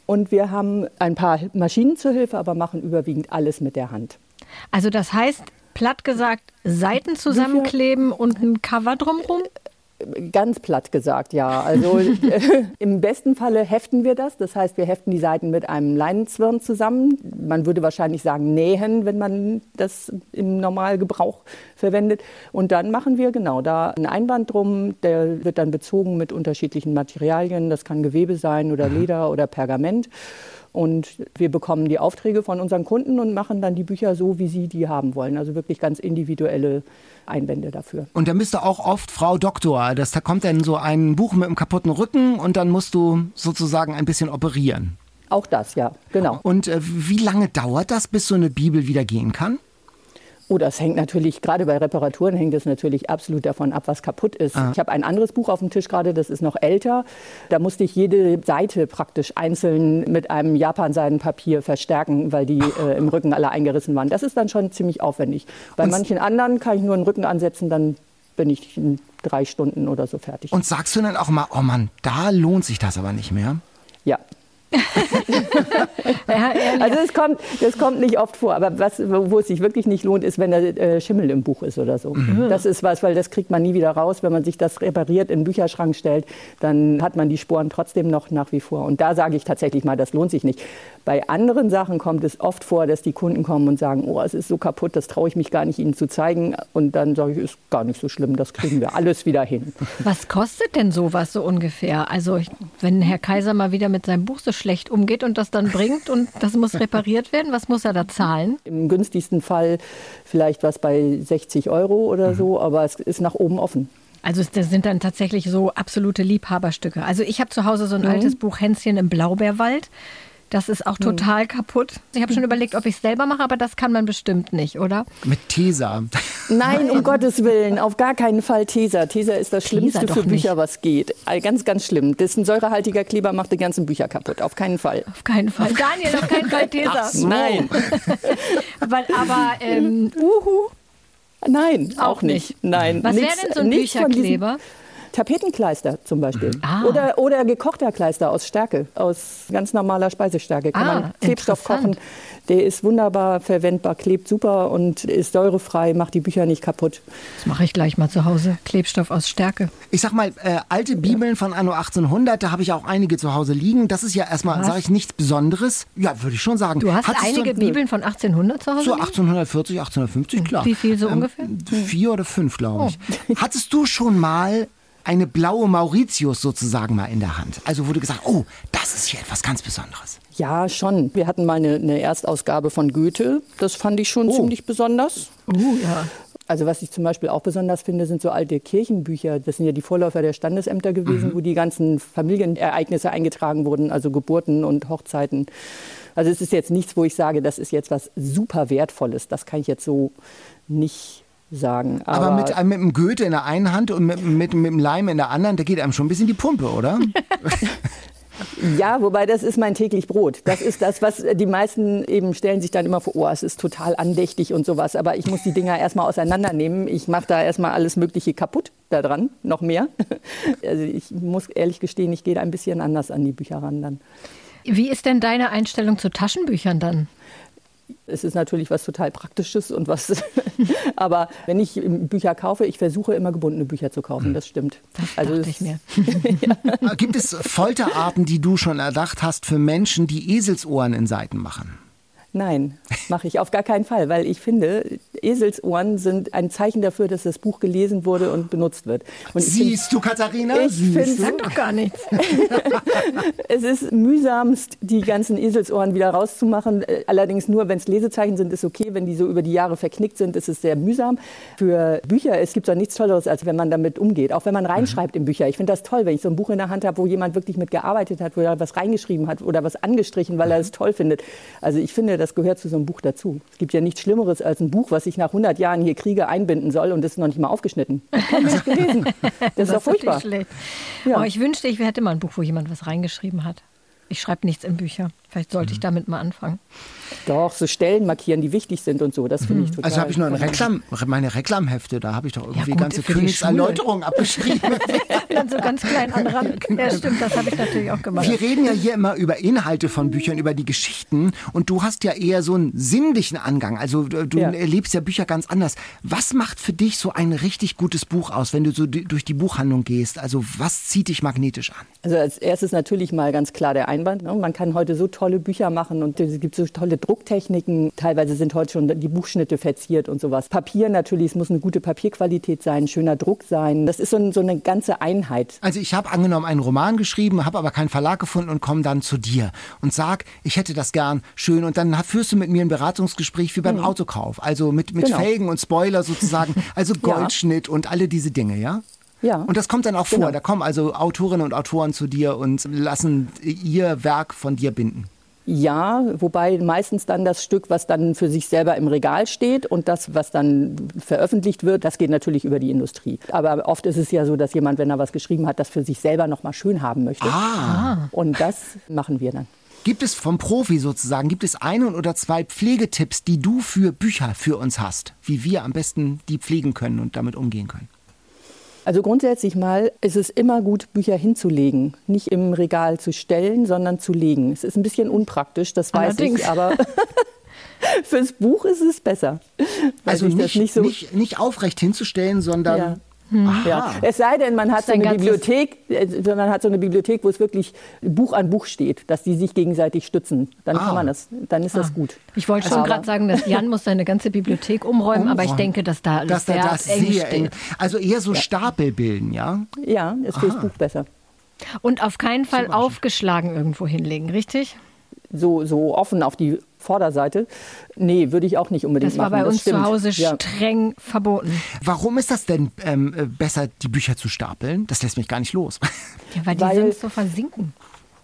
und wir haben ein paar Maschinen zur Hilfe, aber machen überwiegend alles mit der Hand. Also das heißt, platt gesagt, Seiten zusammenkleben und ein Cover drumherum? Ganz platt gesagt, ja. Also äh, im besten Falle heften wir das. Das heißt, wir heften die Seiten mit einem Leinenzwirn zusammen. Man würde wahrscheinlich sagen nähen, wenn man das im Normalgebrauch verwendet. Und dann machen wir genau da einen Einband drum. Der wird dann bezogen mit unterschiedlichen Materialien. Das kann Gewebe sein oder Leder oder Pergament. Und wir bekommen die Aufträge von unseren Kunden und machen dann die Bücher so, wie sie die haben wollen. Also wirklich ganz individuelle Einwände dafür. Und da bist du auch oft Frau Doktor. Das, da kommt dann so ein Buch mit einem kaputten Rücken und dann musst du sozusagen ein bisschen operieren. Auch das, ja, genau. Und äh, wie lange dauert das, bis so eine Bibel wieder gehen kann? Oh, das hängt natürlich, gerade bei Reparaturen hängt es natürlich absolut davon ab, was kaputt ist. Ah. Ich habe ein anderes Buch auf dem Tisch gerade, das ist noch älter. Da musste ich jede Seite praktisch einzeln mit einem Japanseidenpapier verstärken, weil die äh, im Rücken alle eingerissen waren. Das ist dann schon ziemlich aufwendig. Bei Und manchen anderen kann ich nur einen Rücken ansetzen, dann bin ich in drei Stunden oder so fertig. Und sagst du dann auch mal, oh Mann, da lohnt sich das aber nicht mehr? Ja, also es kommt, das kommt nicht oft vor, aber was, wo es sich wirklich nicht lohnt, ist, wenn der äh, Schimmel im Buch ist oder so. Mhm. Das ist was, weil das kriegt man nie wieder raus. Wenn man sich das repariert in den Bücherschrank stellt, dann hat man die Sporen trotzdem noch nach wie vor. Und da sage ich tatsächlich mal, das lohnt sich nicht. Bei anderen Sachen kommt es oft vor, dass die Kunden kommen und sagen, oh, es ist so kaputt, das traue ich mich gar nicht Ihnen zu zeigen. Und dann sage ich, ist gar nicht so schlimm, das kriegen wir alles wieder hin. Was kostet denn sowas so ungefähr? Also wenn Herr Kaiser mal wieder mit seinem Buch so schlecht umgeht und das dann bringt und das muss repariert werden, was muss er da zahlen? Im günstigsten Fall vielleicht was bei 60 Euro oder mhm. so, aber es ist nach oben offen. Also das sind dann tatsächlich so absolute Liebhaberstücke. Also ich habe zu Hause so ein mhm. altes Buch Hänschen im Blaubeerwald. Das ist auch hm. total kaputt. Ich habe schon überlegt, ob ich es selber mache, aber das kann man bestimmt nicht, oder? Mit Tesa. Nein, um Gottes Willen, auf gar keinen Fall Tesa. Tesa ist das Schlimmste für Bücher, was geht. Ganz, ganz schlimm. Das ist ein säurehaltiger Kleber, macht die ganzen Bücher kaputt. Auf keinen Fall. Auf keinen Fall. Daniel, auf keinen Fall Tesa. So. Nein. aber aber ähm, Uhu Nein, auch, auch nicht. nicht. Nein. Was wäre denn so ein Bücherkleber? Tapetenkleister zum Beispiel. Ah. Oder, oder gekochter Kleister aus Stärke, aus ganz normaler Speisestärke. Kann ah, man Klebstoff kochen. Der ist wunderbar verwendbar, klebt super und ist säurefrei, macht die Bücher nicht kaputt. Das mache ich gleich mal zu Hause. Klebstoff aus Stärke. Ich sag mal, äh, alte Bibeln von Anno 1800, da habe ich auch einige zu Hause liegen. Das ist ja erstmal, sage ich, nichts Besonderes. Ja, würde ich schon sagen. Du hast Hattest einige so, Bibeln von 1800 zu Hause? So 1840, 1850, klar. Wie viel so ähm, ungefähr? Vier oder fünf, glaube ich. Oh. Hattest du schon mal eine blaue Mauritius sozusagen mal in der Hand? Also wurde gesagt, oh, das ist hier etwas ganz Besonderes. Ja, schon. Wir hatten mal eine, eine Erstausgabe von Goethe. Das fand ich schon oh. ziemlich besonders. Uh, ja. Also was ich zum Beispiel auch besonders finde, sind so alte Kirchenbücher. Das sind ja die Vorläufer der Standesämter gewesen, mhm. wo die ganzen Familienereignisse eingetragen wurden, also Geburten und Hochzeiten. Also es ist jetzt nichts, wo ich sage, das ist jetzt was super Wertvolles. Das kann ich jetzt so nicht sagen. Aber, Aber mit, mit dem Goethe in der einen Hand und mit, mit, mit dem Leim in der anderen, da geht einem schon ein bisschen die Pumpe, oder? Ja, wobei das ist mein täglich Brot. Das ist das, was die meisten eben stellen sich dann immer vor, oh, es ist total andächtig und sowas. Aber ich muss die Dinger erstmal auseinandernehmen. Ich mache da erstmal alles Mögliche kaputt daran, noch mehr. Also ich muss ehrlich gestehen, ich gehe ein bisschen anders an die Bücher ran dann. Wie ist denn deine Einstellung zu Taschenbüchern dann? Es ist natürlich was total Praktisches und was. aber wenn ich Bücher kaufe, ich versuche immer gebundene Bücher zu kaufen. Das stimmt. Das also dachte ich mir. ja. Gibt es Folterarten, die du schon erdacht hast für Menschen, die Eselsohren in Seiten machen? Nein, mache ich auf gar keinen Fall, weil ich finde, Eselsohren sind ein Zeichen dafür, dass das Buch gelesen wurde und benutzt wird. Und Siehst find, du, Katharina? Ich finde doch gar nichts. es ist mühsamst, die ganzen Eselsohren wieder rauszumachen. Allerdings nur, wenn es Lesezeichen sind, ist okay. Wenn die so über die Jahre verknickt sind, ist es sehr mühsam. Für Bücher, es gibt doch nichts Tolleres, als wenn man damit umgeht. Auch wenn man reinschreibt mhm. in Bücher. Ich finde das toll, wenn ich so ein Buch in der Hand habe, wo jemand wirklich mitgearbeitet hat, wo er was reingeschrieben hat oder was angestrichen, weil er es toll findet. Also ich finde, das gehört zu so einem Buch dazu. Es gibt ja nichts Schlimmeres als ein Buch, was ich nach 100 Jahren hier kriege, einbinden soll und das ist noch nicht mal aufgeschnitten. Das ist gelesen. Das, das ist doch furchtbar. Ja. Oh, ich wünschte, ich hätte mal ein Buch, wo jemand was reingeschrieben hat. Ich schreibe nichts in Bücher. Vielleicht sollte ich mhm. damit mal anfangen. Doch, so Stellen markieren, die wichtig sind und so. Das finde ich mhm. total. Also habe ich noch ein Reklam, meine Reklamhefte, da habe ich doch irgendwie ja, gut, ganze Königserläuterungen abgeschrieben. Dann so ganz klein an Rand. Ja, stimmt, das habe ich natürlich auch gemacht. Wir reden ja hier immer über Inhalte von Büchern, über die Geschichten. Und du hast ja eher so einen sinnlichen Angang. Also du ja. erlebst ja Bücher ganz anders. Was macht für dich so ein richtig gutes Buch aus, wenn du so durch die Buchhandlung gehst? Also was zieht dich magnetisch an? Also als erstes natürlich mal ganz klar der Einband. Ne? Man kann heute so tolle Bücher machen und es gibt so tolle Drucktechniken. Teilweise sind heute schon die Buchschnitte verziert und sowas. Papier natürlich, es muss eine gute Papierqualität sein, schöner Druck sein. Das ist so, so eine ganze Einheit. Also ich habe angenommen einen Roman geschrieben, habe aber keinen Verlag gefunden und komme dann zu dir und sag, ich hätte das gern schön und dann führst du mit mir ein Beratungsgespräch wie beim mhm. Autokauf. Also mit, mit genau. Felgen und Spoiler sozusagen, also Goldschnitt ja. und alle diese Dinge, ja? Ja. Und das kommt dann auch genau. vor. Da kommen also Autorinnen und Autoren zu dir und lassen ihr Werk von dir binden. Ja, wobei meistens dann das Stück, was dann für sich selber im Regal steht und das, was dann veröffentlicht wird, das geht natürlich über die Industrie. Aber oft ist es ja so, dass jemand, wenn er was geschrieben hat, das für sich selber noch mal schön haben möchte. Ah. Und das machen wir dann. Gibt es vom Profi sozusagen, gibt es einen oder zwei Pflegetipps, die du für Bücher für uns hast, wie wir am besten die pflegen können und damit umgehen können? Also grundsätzlich mal ist es immer gut, Bücher hinzulegen. Nicht im Regal zu stellen, sondern zu legen. Es ist ein bisschen unpraktisch, das weiß Allerdings. ich, aber fürs Buch ist es besser. Also nicht, nicht, so nicht, nicht, aufrecht hinzustellen, sondern ja. Hm. Ja. Es sei denn, man hat so eine Bibliothek, äh, man hat so eine Bibliothek, wo es wirklich Buch an Buch steht, dass die sich gegenseitig stützen. Dann ah. kann man das, dann ist ah. das gut. Ich wollte schon gerade sagen, dass Jan muss seine ganze Bibliothek umräumen, aber ich denke, dass da alles dass sehr, das eng sehr eng. Also eher so ja. Stapel bilden, ja? Ja, ist fürs Buch besser. Und auf keinen Fall aufgeschlagen irgendwo hinlegen, richtig? So, so offen auf die Vorderseite. Nee, würde ich auch nicht unbedingt machen. Das war bei das uns stimmt. zu Hause streng verboten. Warum ist das denn ähm, äh, besser, die Bücher zu stapeln? Das lässt mich gar nicht los. Ja, weil die weil, sonst so versinken.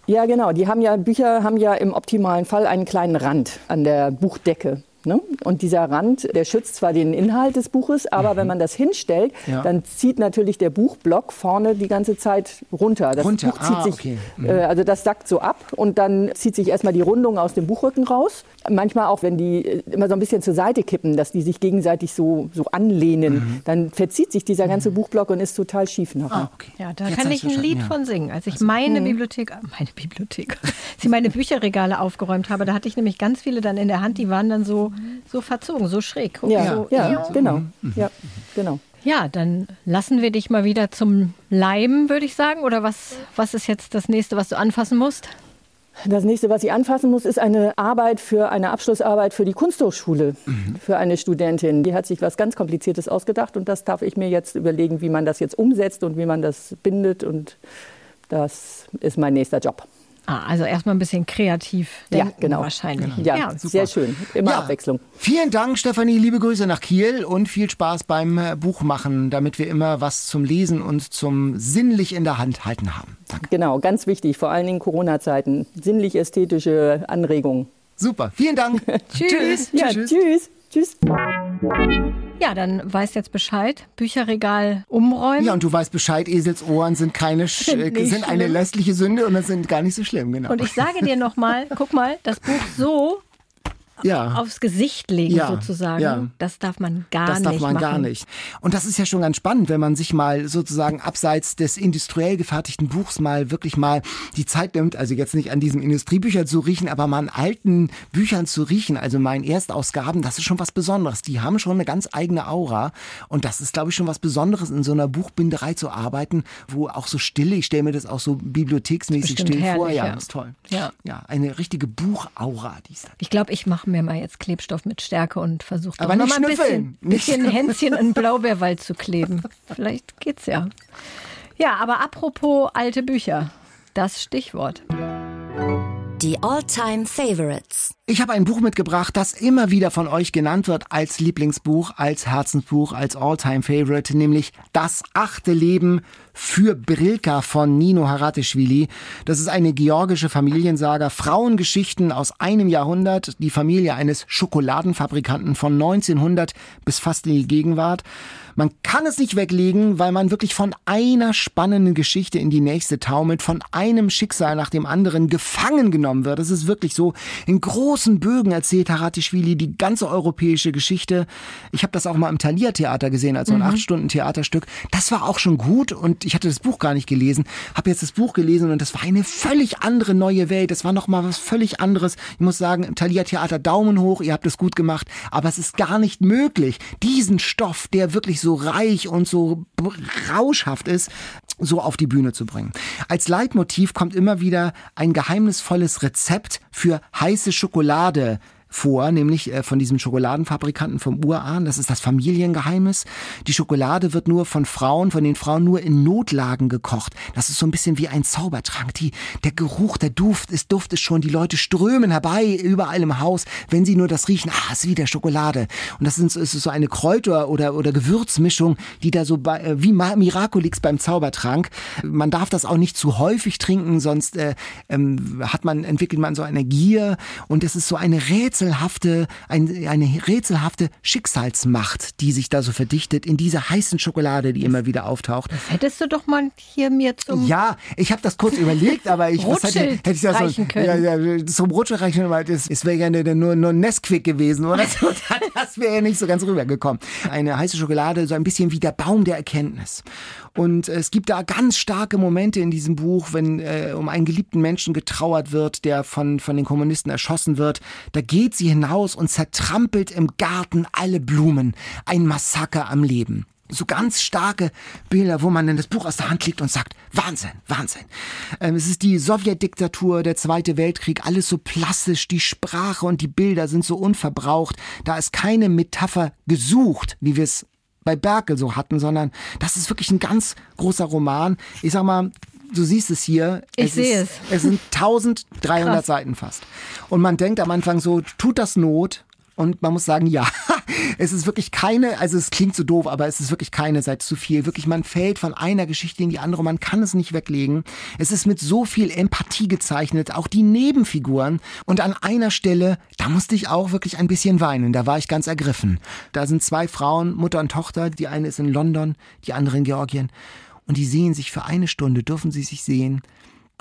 Ja, genau. Die haben ja, Bücher haben ja im optimalen Fall einen kleinen Rand an der Buchdecke. Ne? Und dieser Rand, der schützt zwar den Inhalt des Buches, aber mhm. wenn man das hinstellt, ja. dann zieht natürlich der Buchblock vorne die ganze Zeit runter. Das runter. Buch zieht ah, sich, okay. mhm. äh, also das sackt so ab und dann zieht sich erstmal die Rundung aus dem Buchrücken raus. Manchmal auch, wenn die äh, immer so ein bisschen zur Seite kippen, dass die sich gegenseitig so, so anlehnen, mhm. dann verzieht sich dieser ganze mhm. Buchblock und ist total schief nachher. Ah, okay. Ja, da Jetzt kann ich ein Lied ja. von singen. Als ich also, meine mhm. Bibliothek, meine Bibliothek, als ich meine Bücherregale aufgeräumt habe, da hatte ich nämlich ganz viele dann in der Hand, die waren dann so, so verzogen, so schräg. Ja, so, ja, ja, genau. Mhm. Ja, genau. Ja, dann lassen wir dich mal wieder zum Leiben, würde ich sagen. Oder was, was ist jetzt das nächste, was du anfassen musst? Das nächste, was ich anfassen muss, ist eine Arbeit für eine Abschlussarbeit für die Kunsthochschule, mhm. für eine Studentin. Die hat sich was ganz Kompliziertes ausgedacht und das darf ich mir jetzt überlegen, wie man das jetzt umsetzt und wie man das bindet. Und das ist mein nächster Job. Ah, also erstmal ein bisschen kreativ denken ja, genau. wahrscheinlich. Genau. Ja, ja sehr schön. Immer ja. Abwechslung. Vielen Dank, Stefanie. Liebe Grüße nach Kiel und viel Spaß beim äh, Buchmachen, damit wir immer was zum Lesen und zum sinnlich in der Hand halten haben. Danke. Genau, ganz wichtig, vor allen Dingen Corona-Zeiten. Sinnlich-ästhetische Anregungen. Super. Vielen Dank. tschüss. Ja, tschüss. tschüss. Tschüss. Ja, dann weißt jetzt Bescheid. Bücherregal umräumen. Ja, und du weißt Bescheid, Eselsohren sind keine sind, sind eine löstliche Sünde und das sind gar nicht so schlimm, genau. Und ich sage dir nochmal, guck mal, das Buch so ja. aufs Gesicht legen ja. sozusagen. Ja. Das darf man gar nicht. Das darf man machen. gar nicht. Und das ist ja schon ganz spannend, wenn man sich mal sozusagen abseits des industriell gefertigten Buchs mal wirklich mal die Zeit nimmt, also jetzt nicht an diesen Industriebüchern zu riechen, aber mal an alten Büchern zu riechen, also meinen Erstausgaben, das ist schon was Besonderes. Die haben schon eine ganz eigene Aura und das ist, glaube ich, schon was Besonderes, in so einer Buchbinderei zu arbeiten, wo auch so Stille, ich stelle mir das auch so bibliotheksmäßig still herrlich, vor. Ja, ja, ist toll. Ja. ja, eine richtige Buchaura, die ist da. Ich glaube, ich mache mache mir mal jetzt Klebstoff mit Stärke und versuche doch noch mal ein bisschen, bisschen Hänschen in Blaubeerwald zu kleben. Vielleicht geht's ja. Ja, aber apropos alte Bücher, das Stichwort. Die All-Time Favorites. Ich habe ein Buch mitgebracht, das immer wieder von euch genannt wird als Lieblingsbuch, als Herzensbuch, als All-Time Favorite, nämlich Das achte Leben für Brilka von Nino Haratischvili. Das ist eine georgische Familiensaga, Frauengeschichten aus einem Jahrhundert, die Familie eines Schokoladenfabrikanten von 1900 bis fast in die Gegenwart. Man kann es nicht weglegen, weil man wirklich von einer spannenden Geschichte in die nächste taumelt, von einem Schicksal nach dem anderen gefangen genommen wird. Es ist wirklich so, in großen Bögen erzählt Haratischvili die ganze europäische Geschichte. Ich habe das auch mal im Thalia Theater gesehen, also ein mhm. acht Stunden Theaterstück. Das war auch schon gut und ich hatte das Buch gar nicht gelesen, habe jetzt das Buch gelesen und das war eine völlig andere neue Welt. Das war noch mal was völlig anderes. Ich muss sagen, im Thalia Theater Daumen hoch, ihr habt es gut gemacht, aber es ist gar nicht möglich, diesen Stoff, der wirklich so so reich und so rauschhaft ist, so auf die Bühne zu bringen. Als Leitmotiv kommt immer wieder ein geheimnisvolles Rezept für heiße Schokolade vor, nämlich äh, von diesem Schokoladenfabrikanten vom Urahn. Das ist das Familiengeheimnis. Die Schokolade wird nur von Frauen, von den Frauen nur in Notlagen gekocht. Das ist so ein bisschen wie ein Zaubertrank. Die, der Geruch, der Duft, ist Duft ist schon. Die Leute strömen herbei überall im Haus, wenn sie nur das riechen. Ah, ist wieder Schokolade. Und das ist, ist so eine Kräuter- oder, oder Gewürzmischung, die da so bei, äh, wie Miraculix beim Zaubertrank. Man darf das auch nicht zu häufig trinken, sonst äh, ähm, hat man, entwickelt man so eine Gier. Und es ist so eine Rätsel rätselhafte, ein, eine rätselhafte Schicksalsmacht, die sich da so verdichtet in dieser heißen Schokolade, die immer wieder auftaucht. Das hättest du doch mal hier mir zum Ja, ich habe das kurz überlegt, aber ich was hätte, hätte ich das so, können. Ja, ja, zum Rothschild reichen können, weil das, das wäre ja nur, nur Nesquik gewesen oder so. Das wäre ja nicht so ganz rübergekommen. Eine heiße Schokolade, so ein bisschen wie der Baum der Erkenntnis. Und es gibt da ganz starke Momente in diesem Buch, wenn äh, um einen geliebten Menschen getrauert wird, der von, von den Kommunisten erschossen wird. Da geht sie hinaus und zertrampelt im Garten alle Blumen. Ein Massaker am Leben so ganz starke Bilder, wo man dann das Buch aus der Hand legt und sagt, Wahnsinn, Wahnsinn. Ähm, es ist die Sowjetdiktatur, der Zweite Weltkrieg, alles so plastisch, die Sprache und die Bilder sind so unverbraucht. Da ist keine Metapher gesucht, wie wir es bei Berkel so hatten, sondern das ist wirklich ein ganz großer Roman. Ich sag mal, du siehst es hier. Ich sehe es. Es sind 1300 Krass. Seiten fast. Und man denkt am Anfang so, tut das Not? Und man muss sagen, ja, es ist wirklich keine, also es klingt so doof, aber es ist wirklich keine seit zu viel. Wirklich, man fällt von einer Geschichte in die andere, man kann es nicht weglegen. Es ist mit so viel Empathie gezeichnet, auch die Nebenfiguren. Und an einer Stelle, da musste ich auch wirklich ein bisschen weinen, da war ich ganz ergriffen. Da sind zwei Frauen, Mutter und Tochter, die eine ist in London, die andere in Georgien. Und die sehen sich für eine Stunde, dürfen sie sich sehen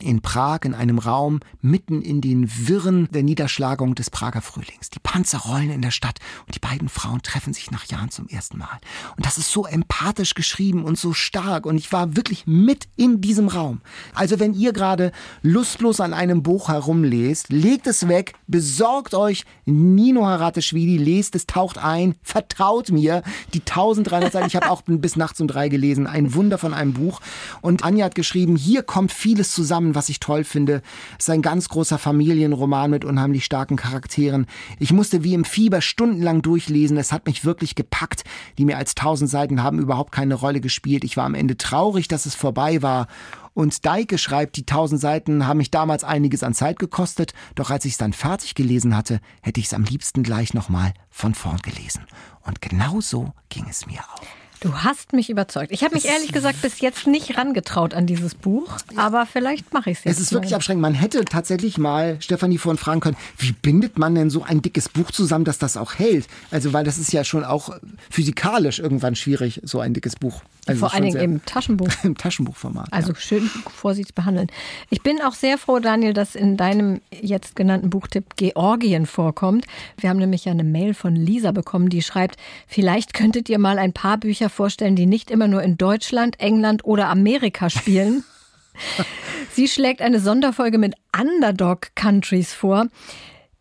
in Prag in einem Raum mitten in den Wirren der Niederschlagung des Prager Frühlings. Die Panzer rollen in der Stadt und die beiden Frauen treffen sich nach Jahren zum ersten Mal. Und das ist so empathisch geschrieben und so stark und ich war wirklich mit in diesem Raum. Also wenn ihr gerade lustlos an einem Buch herumlest, legt es weg, besorgt euch Nino Haratischvili, lest es, taucht ein, vertraut mir, die 1300 Seiten, ich habe auch bis nachts um drei gelesen, ein Wunder von einem Buch und Anja hat geschrieben, hier kommt vieles zusammen zusammen, was ich toll finde. Es ist ein ganz großer Familienroman mit unheimlich starken Charakteren. Ich musste wie im Fieber stundenlang durchlesen. Es hat mich wirklich gepackt. Die mehr als tausend Seiten haben überhaupt keine Rolle gespielt. Ich war am Ende traurig, dass es vorbei war. Und Deike schreibt, die tausend Seiten haben mich damals einiges an Zeit gekostet, doch als ich es dann fertig gelesen hatte, hätte ich es am liebsten gleich nochmal von vorn gelesen. Und genau so ging es mir auch. Du hast mich überzeugt. Ich habe mich ehrlich gesagt bis jetzt nicht rangetraut an dieses Buch, aber vielleicht mache ich es jetzt. Es ist wirklich mal. abschreckend. Man hätte tatsächlich mal Stefanie vorhin fragen können, wie bindet man denn so ein dickes Buch zusammen, dass das auch hält? Also, weil das ist ja schon auch physikalisch irgendwann schwierig, so ein dickes Buch. Also Vor allen Dingen im Taschenbuch. Im Taschenbuchformat. Also ja. schön vorsichtig behandeln. Ich bin auch sehr froh, Daniel, dass in deinem jetzt genannten Buchtipp Georgien vorkommt. Wir haben nämlich ja eine Mail von Lisa bekommen, die schreibt, vielleicht könntet ihr mal ein paar Bücher vorstellen, die nicht immer nur in Deutschland, England oder Amerika spielen. Sie schlägt eine Sonderfolge mit Underdog-Countries vor.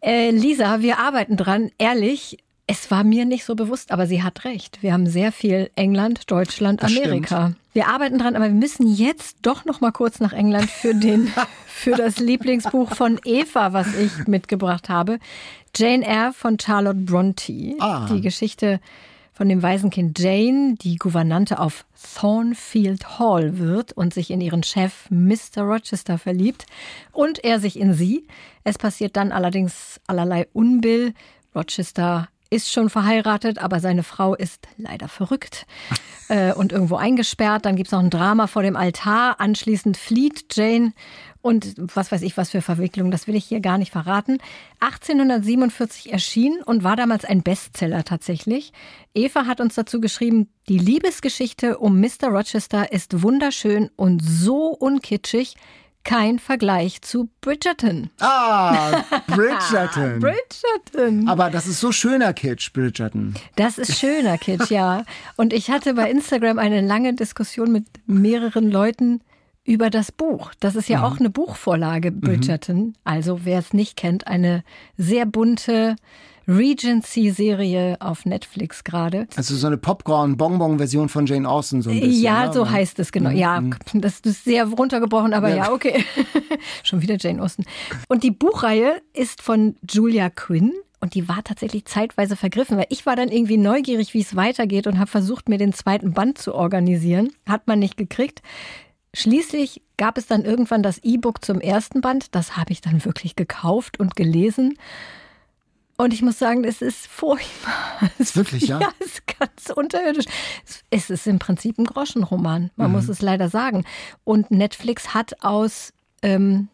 Äh, Lisa, wir arbeiten dran. Ehrlich, es war mir nicht so bewusst, aber sie hat recht. Wir haben sehr viel England, Deutschland, das Amerika. Stimmt. Wir arbeiten dran, aber wir müssen jetzt doch noch mal kurz nach England für den für das Lieblingsbuch von Eva, was ich mitgebracht habe, Jane Eyre von Charlotte Bronte. Ah. Die Geschichte von dem Waisenkind Jane, die Gouvernante auf Thornfield Hall wird und sich in ihren Chef Mr. Rochester verliebt und er sich in sie. Es passiert dann allerdings allerlei Unbill. Rochester ist schon verheiratet, aber seine Frau ist leider verrückt äh, und irgendwo eingesperrt. Dann gibt es noch ein Drama vor dem Altar. Anschließend flieht Jane und was weiß ich, was für Verwicklungen, das will ich hier gar nicht verraten. 1847 erschien und war damals ein Bestseller tatsächlich. Eva hat uns dazu geschrieben, die Liebesgeschichte um Mr. Rochester ist wunderschön und so unkitschig, kein Vergleich zu Bridgerton. Ah, Bridgerton. Bridgerton. Aber das ist so schöner Kitsch, Bridgerton. Das ist schöner Kitsch, ja. Und ich hatte bei Instagram eine lange Diskussion mit mehreren Leuten über das Buch. Das ist ja mhm. auch eine Buchvorlage, Bridgerton. Mhm. Also wer es nicht kennt, eine sehr bunte Regency-Serie auf Netflix gerade. Also so eine Popcorn-Bonbon-Version von Jane Austen so ein bisschen. Ja, ne? so heißt es genau. Mhm. Ja, mhm. das ist sehr runtergebrochen, aber ja, ja okay. Schon wieder Jane Austen. Und die Buchreihe ist von Julia Quinn. Und die war tatsächlich zeitweise vergriffen, weil ich war dann irgendwie neugierig, wie es weitergeht und habe versucht, mir den zweiten Band zu organisieren. Hat man nicht gekriegt. Schließlich gab es dann irgendwann das E-Book zum ersten Band. Das habe ich dann wirklich gekauft und gelesen. Und ich muss sagen, es ist furchtbar. Ist wirklich, ja? Ja, es ist ganz unterirdisch. Es ist im Prinzip ein Groschenroman. Man mhm. muss es leider sagen. Und Netflix hat aus ähm,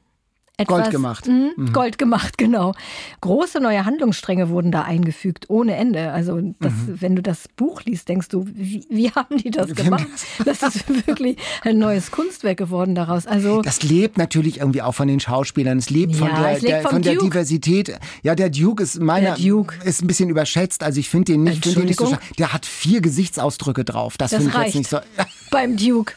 etwas, Gold gemacht. Mh, mhm. Gold gemacht, genau. Große neue Handlungsstränge wurden da eingefügt, ohne Ende. Also, das, mhm. wenn du das Buch liest, denkst du, wie, wie haben die das gemacht? Das ist wirklich ein neues Kunstwerk geworden daraus. Also, das lebt natürlich irgendwie auch von den Schauspielern. Es lebt ja, von, der, es der von der Diversität. Ja, der Duke ist meiner Duke. ist ein bisschen überschätzt. Also ich finde den nicht, find den nicht so Der hat vier Gesichtsausdrücke drauf. Das, das finde ich jetzt nicht so. Beim Duke.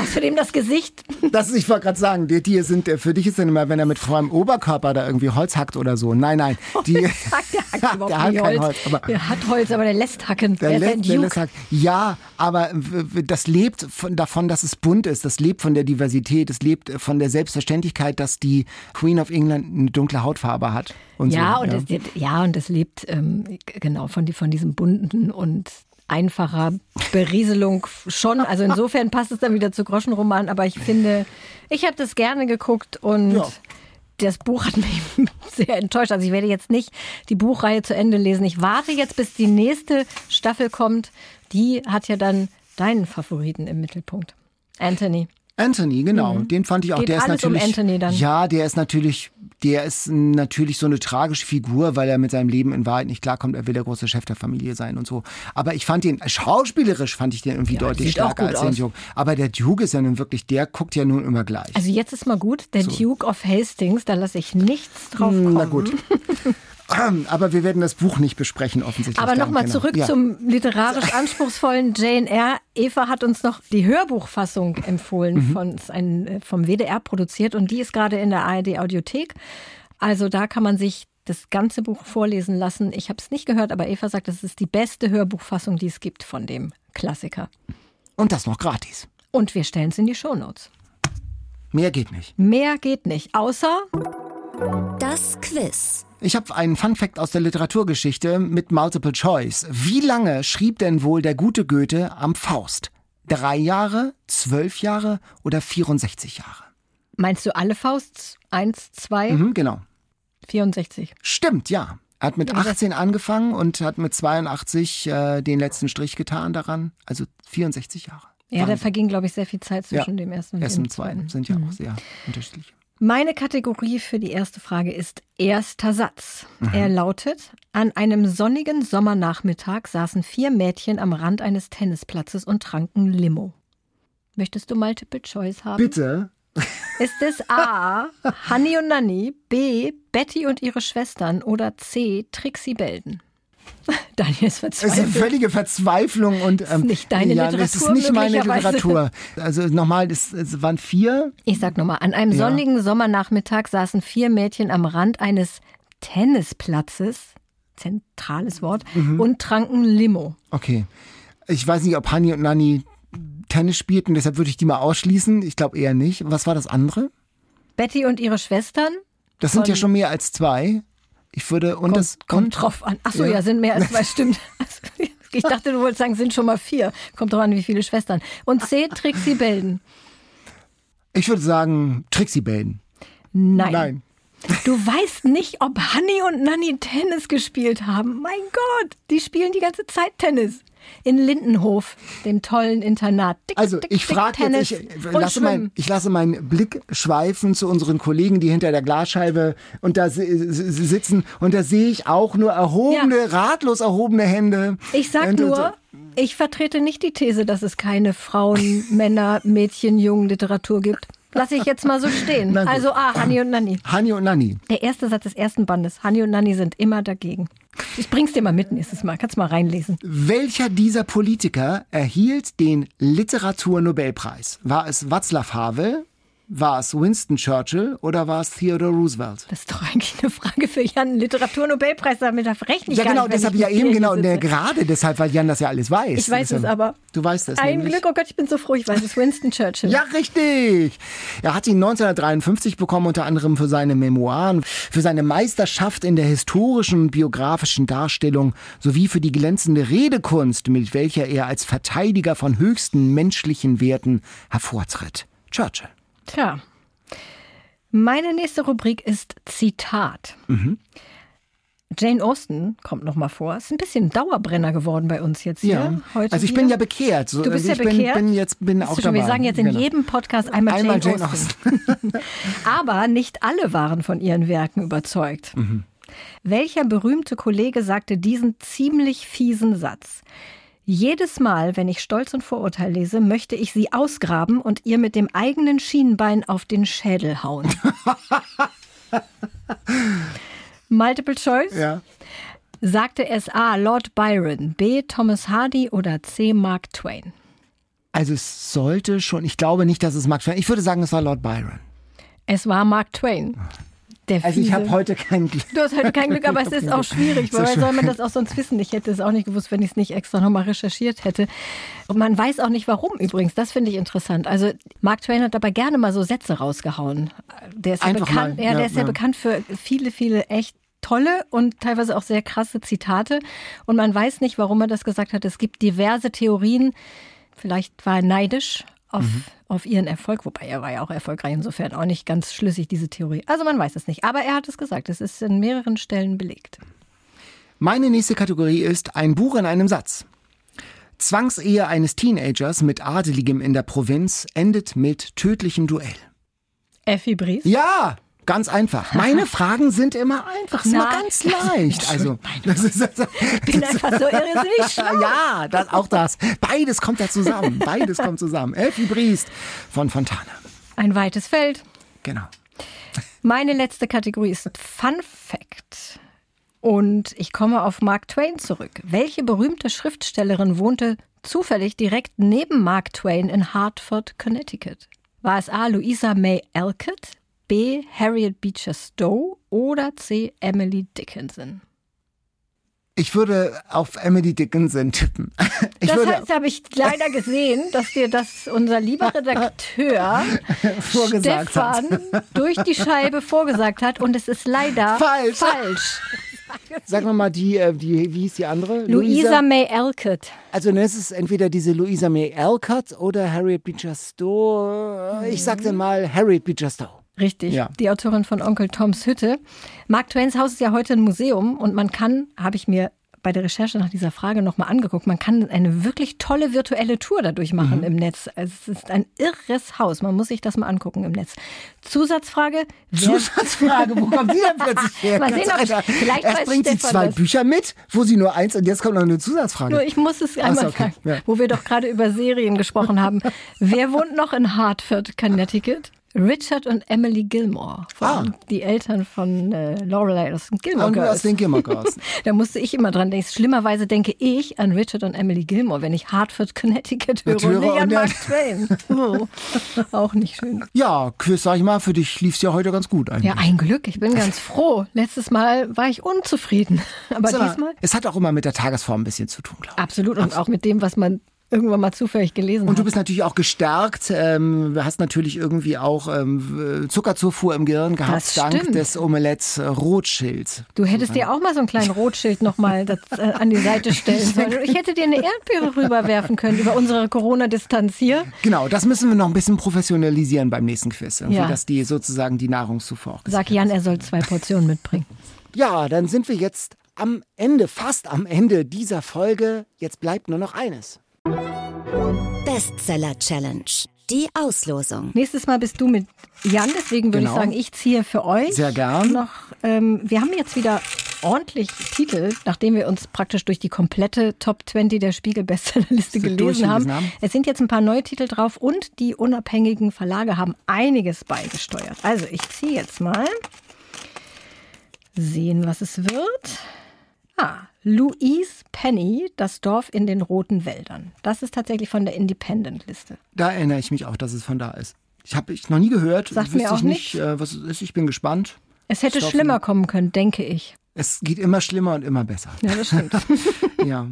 Außerdem das Gesicht. Das, ich wollte gerade sagen, die, die sind, für dich ist dann immer wenn er mit vollem Oberkörper da irgendwie Holz hackt oder so. Nein, nein. Die, der hackt der hat kein Holz. Holz aber der hat Holz, aber der lässt hacken. Der, der, lässt, der lässt hacken. Ja, aber das lebt von, davon, dass es bunt ist. Das lebt von der Diversität. Es lebt von der Selbstverständlichkeit, dass die Queen of England eine dunkle Hautfarbe hat. Und ja, so, und ja. Es, ja, und es lebt ähm, genau von, die, von diesem bunten und einfacher Berieselung schon. Also insofern passt es dann wieder zu Groschenroman, aber ich finde, ich habe das gerne geguckt und ja. das Buch hat mich sehr enttäuscht. Also ich werde jetzt nicht die Buchreihe zu Ende lesen. Ich warte jetzt, bis die nächste Staffel kommt. Die hat ja dann deinen Favoriten im Mittelpunkt. Anthony. Anthony, genau. Mhm. Den fand ich auch. Geht der ist natürlich. Um Anthony dann. Ja, der ist natürlich, der ist natürlich so eine tragische Figur, weil er mit seinem Leben in Wahrheit nicht klarkommt. Er will der große Chef der Familie sein und so. Aber ich fand den schauspielerisch fand ich den irgendwie Ja, deutlich stärker als den. Duke. Aber der Duke ist ja nun wirklich, der guckt ja nun immer gleich. Also jetzt ist mal gut. Der Duke of Hastings, da lasse ich nichts drauf kommen. Na gut. Aber wir werden das Buch nicht besprechen, offensichtlich. Aber nochmal genau. zurück ja. zum literarisch anspruchsvollen Jane Eyre. Eva hat uns noch die Hörbuchfassung empfohlen, Mhm. von, ein, äh, vom WDR produziert und die ist gerade in der ARD Audiothek. Also da kann man sich das ganze Buch vorlesen lassen. Ich habe es nicht gehört, aber Eva sagt, das ist die beste Hörbuchfassung, die es gibt von dem Klassiker. Und das noch gratis. Und wir stellen es in die Shownotes. Mehr geht nicht. Mehr geht nicht, außer Das Quiz. Ich habe einen Funfact aus der Literaturgeschichte mit Multiple Choice. Wie lange schrieb denn wohl der gute Goethe am Faust? Drei Jahre, zwölf Jahre oder 64 Jahre? meinst du alle Fausts? Eins, zwei, Mhm, genau. 64. Stimmt, ja. Er hat mit 18 angefangen und hat mit 82 äh, den letzten Strich getan daran. Also 64 Jahre. Ja, da Wahnsinn. verging, glaube ich, sehr viel Zeit zwischen Ja. dem ersten und Erst dem und zweiten zweiten. sind ja auch sehr unterschiedlich. Meine Kategorie für die erste Frage ist erster Satz. Mhm. Er lautet, an einem sonnigen Sommernachmittag saßen vier Mädchen am Rand eines Tennisplatzes und tranken Limo. Möchtest du Multiple Choice haben? Bitte. Ist es A, Hanni und Nanni, B, Betty und ihre Schwestern oder C, Trixie Belden? Daniel ist Es ist verzweifelt. völlige Verzweiflung und ähm, nicht deine ja, Das ist Literatur nicht meine. Literatur. Also nochmal, es, es waren vier. Ich sag nochmal, an einem Ja. sonnigen Sommernachmittag saßen vier Mädchen am Rand eines Tennisplatzes, zentrales Wort, Mhm. und tranken Limo. Okay. Ich weiß nicht, ob Hani und Nani Tennis spielten, deshalb würde ich die mal ausschließen. Ich glaube eher nicht. Was war das andere? Betty und ihre Schwestern? Das sind ja schon mehr als zwei. Ich würde und Kommt, das kommt und, drauf an. Achso, Ja. ja. sind mehr als zwei, stimmt. Ich dachte, du wolltest sagen, sind schon mal vier. Kommt drauf an, wie viele Schwestern. Und C, Trixie Belden. ich würde sagen Trixie Belden. Nein. Nein. Du weißt nicht, ob Hanni und Nanni Tennis gespielt haben. Mein Gott, die spielen die ganze Zeit Tennis. In Lindenhof, dem tollen Internat. Dick, Also dick, ich frage jetzt, ich und lasse, mein, ich lasse meinen Blick schweifen zu unseren Kollegen, die hinter der Glasscheibe und da si- si- sitzen und da sehe ich auch nur erhobene, ratlos erhobene Hände. Ich sag Und- und- nur, ich vertrete nicht die These, dass es keine Frauen, Männer, Mädchen, Jungen Literatur gibt. Lass ich jetzt mal so stehen. Also A, Hanni und Nanni. Hani und Nani. Der erste Satz des ersten Bandes. Hanni und Nanni sind immer dagegen. Ich bring's dir mal mit nächstes Mal. Kannst mal reinlesen. Welcher dieser Politiker erhielt den Literaturnobelpreis? War es Václav Havel, war es Winston Churchill oder war es Theodore Roosevelt? Das ist doch eigentlich eine Frage für Jan. Literaturnobelpreis, damit rechne ich Ja, genau, nicht, deshalb ja eben genau, ne, gerade deshalb, weil Jan das ja alles weiß. Ich weiß ist es aber. Du weißt es Ein nämlich. Glück, oh Gott, ich bin so froh, ich weiß es. Winston Churchill. Ja, richtig. Er hat ihn 1953 bekommen, unter anderem für seine Memoiren, für seine Meisterschaft in der historischen und biografischen Darstellung sowie für die glänzende Redekunst, mit welcher er als Verteidiger von höchsten menschlichen Werten hervortritt. Churchill. Tja. Meine nächste Rubrik ist Zitat. Mhm. Jane Austen kommt noch mal vor. Ist ein bisschen Dauerbrenner geworden bei uns jetzt hier. Ja. Heute also ich wieder. bin ja bekehrt. So, Du bist also ja ich bekehrt. Bin, bin jetzt bin auch schon, dabei. wir sagen jetzt in Genau. jedem Podcast einmal, Einmal Jane, Jane Austen. Aber nicht alle waren von ihren Werken überzeugt. Mhm. Welcher berühmte Kollege sagte diesen ziemlich fiesen Satz? Jedes Mal, wenn ich Stolz und Vorurteil lese, möchte ich sie ausgraben und ihr mit dem eigenen Schienbein auf den Schädel hauen. Multiple Choice? Ja. Sagte es A. Lord Byron, B. Thomas Hardy oder C. Mark Twain? Also es sollte schon, ich glaube nicht, dass es Mark Twain, ich würde sagen, es war Lord Byron. Es war Mark Twain. Der Also ich habe heute kein Glück. Du hast heute kein Glück, aber es ist auch schwierig. Woher soll man das auch sonst wissen? Ich hätte es auch nicht gewusst, wenn ich es nicht extra nochmal recherchiert hätte. Und man weiß auch nicht warum übrigens. Das finde ich interessant. Also Mark Twain hat dabei gerne mal so Sätze rausgehauen. Der ist ja bekannt, mal, ja, der ja, ist ja, ja. bekannt für viele, viele echt tolle und teilweise auch sehr krasse Zitate. Und man weiß nicht, warum er das gesagt hat. Es gibt diverse Theorien. Vielleicht war er neidisch auf, Mhm. Auf ihren Erfolg, wobei er war ja auch erfolgreich, insofern auch nicht ganz schlüssig, diese Theorie. Also man weiß es nicht. Aber er hat es gesagt, es ist in mehreren Stellen belegt. Meine nächste Kategorie ist ein Buch in einem Satz. Zwangsehe eines Teenagers mit Adeligem in der Provinz endet mit tödlichem Duell. Effi Bries? Ja! Ganz einfach. Meine Fragen sind immer einfach, sind immer ganz leicht. Also, das ist, das, Ich bin einfach so irrsinnig schlau. ja, das, auch das. Beides kommt da zusammen. Beides kommt zusammen. Elfie Briest von Fontane. Ein weites Feld. Genau. Meine letzte Kategorie ist Fun Fact. Und ich komme auf Mark Twain zurück. Welche berühmte Schriftstellerin wohnte zufällig direkt neben Mark Twain in Hartford, Connecticut? War es A. Louisa May Alcott, B. Harriet Beecher Stowe oder C. Emily Dickinson? Ich würde auf Emily Dickinson tippen. Ich das heißt, habe ich leider gesehen, dass dir das unser lieber Redakteur Stefan hat. durch die Scheibe vorgesagt hat und es ist leider Falsch. falsch. Sagen wir mal die, äh, die wie hieß die andere? Louisa May Alcott. Also ne, es ist entweder diese Louisa May Alcott oder Harriet Beecher Stowe. Ich sag dann mal Harriet Beecher Stowe. Richtig, Ja. die Autorin von Onkel Toms Hütte. Mark Twains Haus ist ja heute ein Museum und man kann, habe ich mir bei der Recherche nach dieser Frage nochmal angeguckt, man kann eine wirklich tolle virtuelle Tour dadurch machen Mhm. im Netz. Also es ist ein irres Haus, man muss sich das mal angucken im Netz. Zusatzfrage, Zusatzfrage, wo kommt die denn plötzlich her? Mal sehen, ob- Alter, vielleicht Erst bringt sie Stefan zwei das. Bücher mit, wo sie nur eins und jetzt kommt noch eine Zusatzfrage. nur ich muss es einmal so, okay. fragen, Ja. wo wir doch gerade über Serien gesprochen haben. wer wohnt noch in Hartford, Connecticut? Richard und Emily Gilmore, Ah. die Eltern von äh, Lorelei aus den Gilmore Girls. aus den Gilmore Girls. Da musste ich immer dran denken. Schlimmerweise denke ich an Richard und Emily Gilmore, wenn ich Hartford, Connecticut höre und nicht an Mark Twain. Oh, auch nicht schön. Ja, Quiz, sag ich mal, für dich lief's ja heute ganz gut eigentlich. Ja, ein Glück. Ich bin ganz froh. Letztes Mal war ich unzufrieden. Aber mal, diesmal Es hat auch immer mit der Tagesform ein bisschen zu tun, glaube ich. absolut. Und auch mit dem, was man irgendwann mal zufällig gelesen Und du bist natürlich auch gestärkt, ähm, hast natürlich irgendwie auch ähm, Zuckerzufuhr im Gehirn gehabt, Das dank stimmt. des Omeletts äh, Rothschilds. Du hättest dir auch mal so einen kleinen Rotschild nochmal äh, an die Seite stellen sollen. Ich hätte dir eine Erdbeere rüberwerfen können über unsere Corona-Distanz hier. Genau, das müssen wir noch ein bisschen professionalisieren beim nächsten Quiz, Ja. dass die sozusagen die Nahrungszufuhr auch Sag Jan, er soll zwei Portionen mitbringen. Ja, dann sind wir jetzt am Ende, fast am Ende dieser Folge. Jetzt bleibt nur noch eines. Bestseller Challenge. Die Auslosung. Nächstes Mal bist du mit Jan, deswegen würde Genau. ich sagen, ich ziehe für euch. Sehr gern. Noch, ähm, wir haben jetzt wieder ordentlich Titel, nachdem wir uns praktisch durch die komplette Top 20 der Spiegel-Bestsellerliste gelesen haben. haben. Es sind jetzt ein paar neue Titel drauf und die unabhängigen Verlage haben einiges beigesteuert. Also ich ziehe jetzt mal. Sehen, was es wird. Ah, Louise Penny, das Dorf in den roten Wäldern. Das ist tatsächlich von der Independent-Liste. Da erinnere ich mich auch, dass es von da ist. Ich habe ich noch nie gehört. Sagt wüsste mir auch ich nicht, äh, was es ist. Ich bin gespannt. Es hätte Stoff- schlimmer kommen können, denke ich. Es geht immer schlimmer und immer besser. Ja, das stimmt. Ja.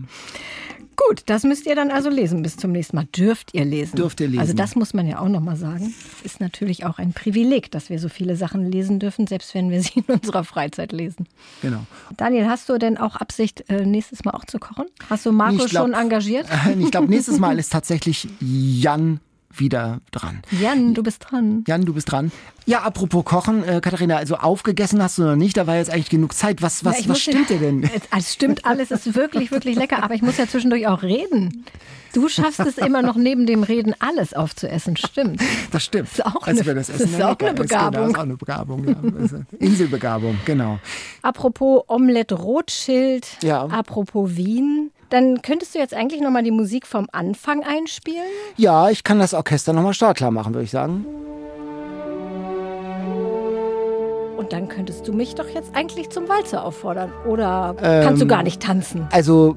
Gut, das müsst ihr dann also lesen bis zum nächsten Mal. Dürft ihr lesen. Dürft ihr lesen. Also das muss man ja auch nochmal sagen. Es ist natürlich auch ein Privileg, dass wir so viele Sachen lesen dürfen, selbst wenn wir sie in unserer Freizeit lesen. Genau. Daniel, hast du denn auch Absicht, äh, nächstes Mal auch zu kochen? Hast du Marco glaub- schon engagiert? Ich glaube, nächstes Mal ist tatsächlich Jan wieder dran. Jan, du bist dran. Jan, du bist dran. Ja, apropos Kochen, äh, Katharina, also aufgegessen hast du noch nicht, da war jetzt eigentlich genug Zeit. Was, was, Ja, was stimmt dir denn? Es, es stimmt alles, es ist wirklich, wirklich lecker, aber ich muss ja zwischendurch auch reden. Du schaffst es immer noch neben dem Reden alles aufzuessen, stimmt. Das stimmt. ist auch also eine- das Essen ist auch eine Begabung. ist, genau, ist auch eine Begabung. Ja. Also Inselbegabung, genau. Apropos Omelette Rothschild, Ja. apropos Wien, dann könntest du jetzt eigentlich nochmal die Musik vom Anfang einspielen? Ja, ich kann das Orchester nochmal startklar machen, würde ich sagen. Und dann könntest du mich doch jetzt eigentlich zum Walzer auffordern. Oder Ähm, kannst du gar nicht tanzen? Also,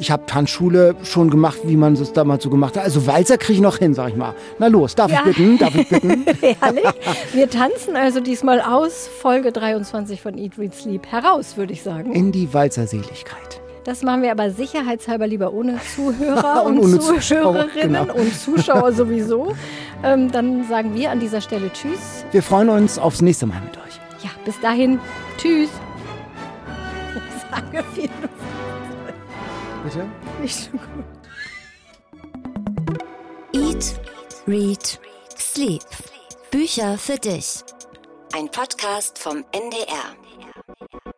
ich habe Tanzschule schon gemacht, wie man es damals so gemacht hat. Also Walzer kriege ich noch hin, sag ich mal. Na los, darf Ja. ich bitten? Darf ich bitten? Herrlich. Wir tanzen also diesmal aus Folge 23 von Eat, Read, Sleep heraus, würde ich sagen. In die Walzerseligkeit. Das machen wir aber sicherheitshalber lieber ohne Zuhörer Und und, ohne Zuschauer, Zuhörerinnen genau. und Zuschauer sowieso. Ähm, dann sagen wir an dieser Stelle Tschüss. Wir freuen uns aufs nächste Mal mit euch. Ja, bis dahin. Tschüss. Sage viel Bitte? nicht so gut. Eat, Read, Sleep. Bücher für dich. Ein Podcast vom NDR.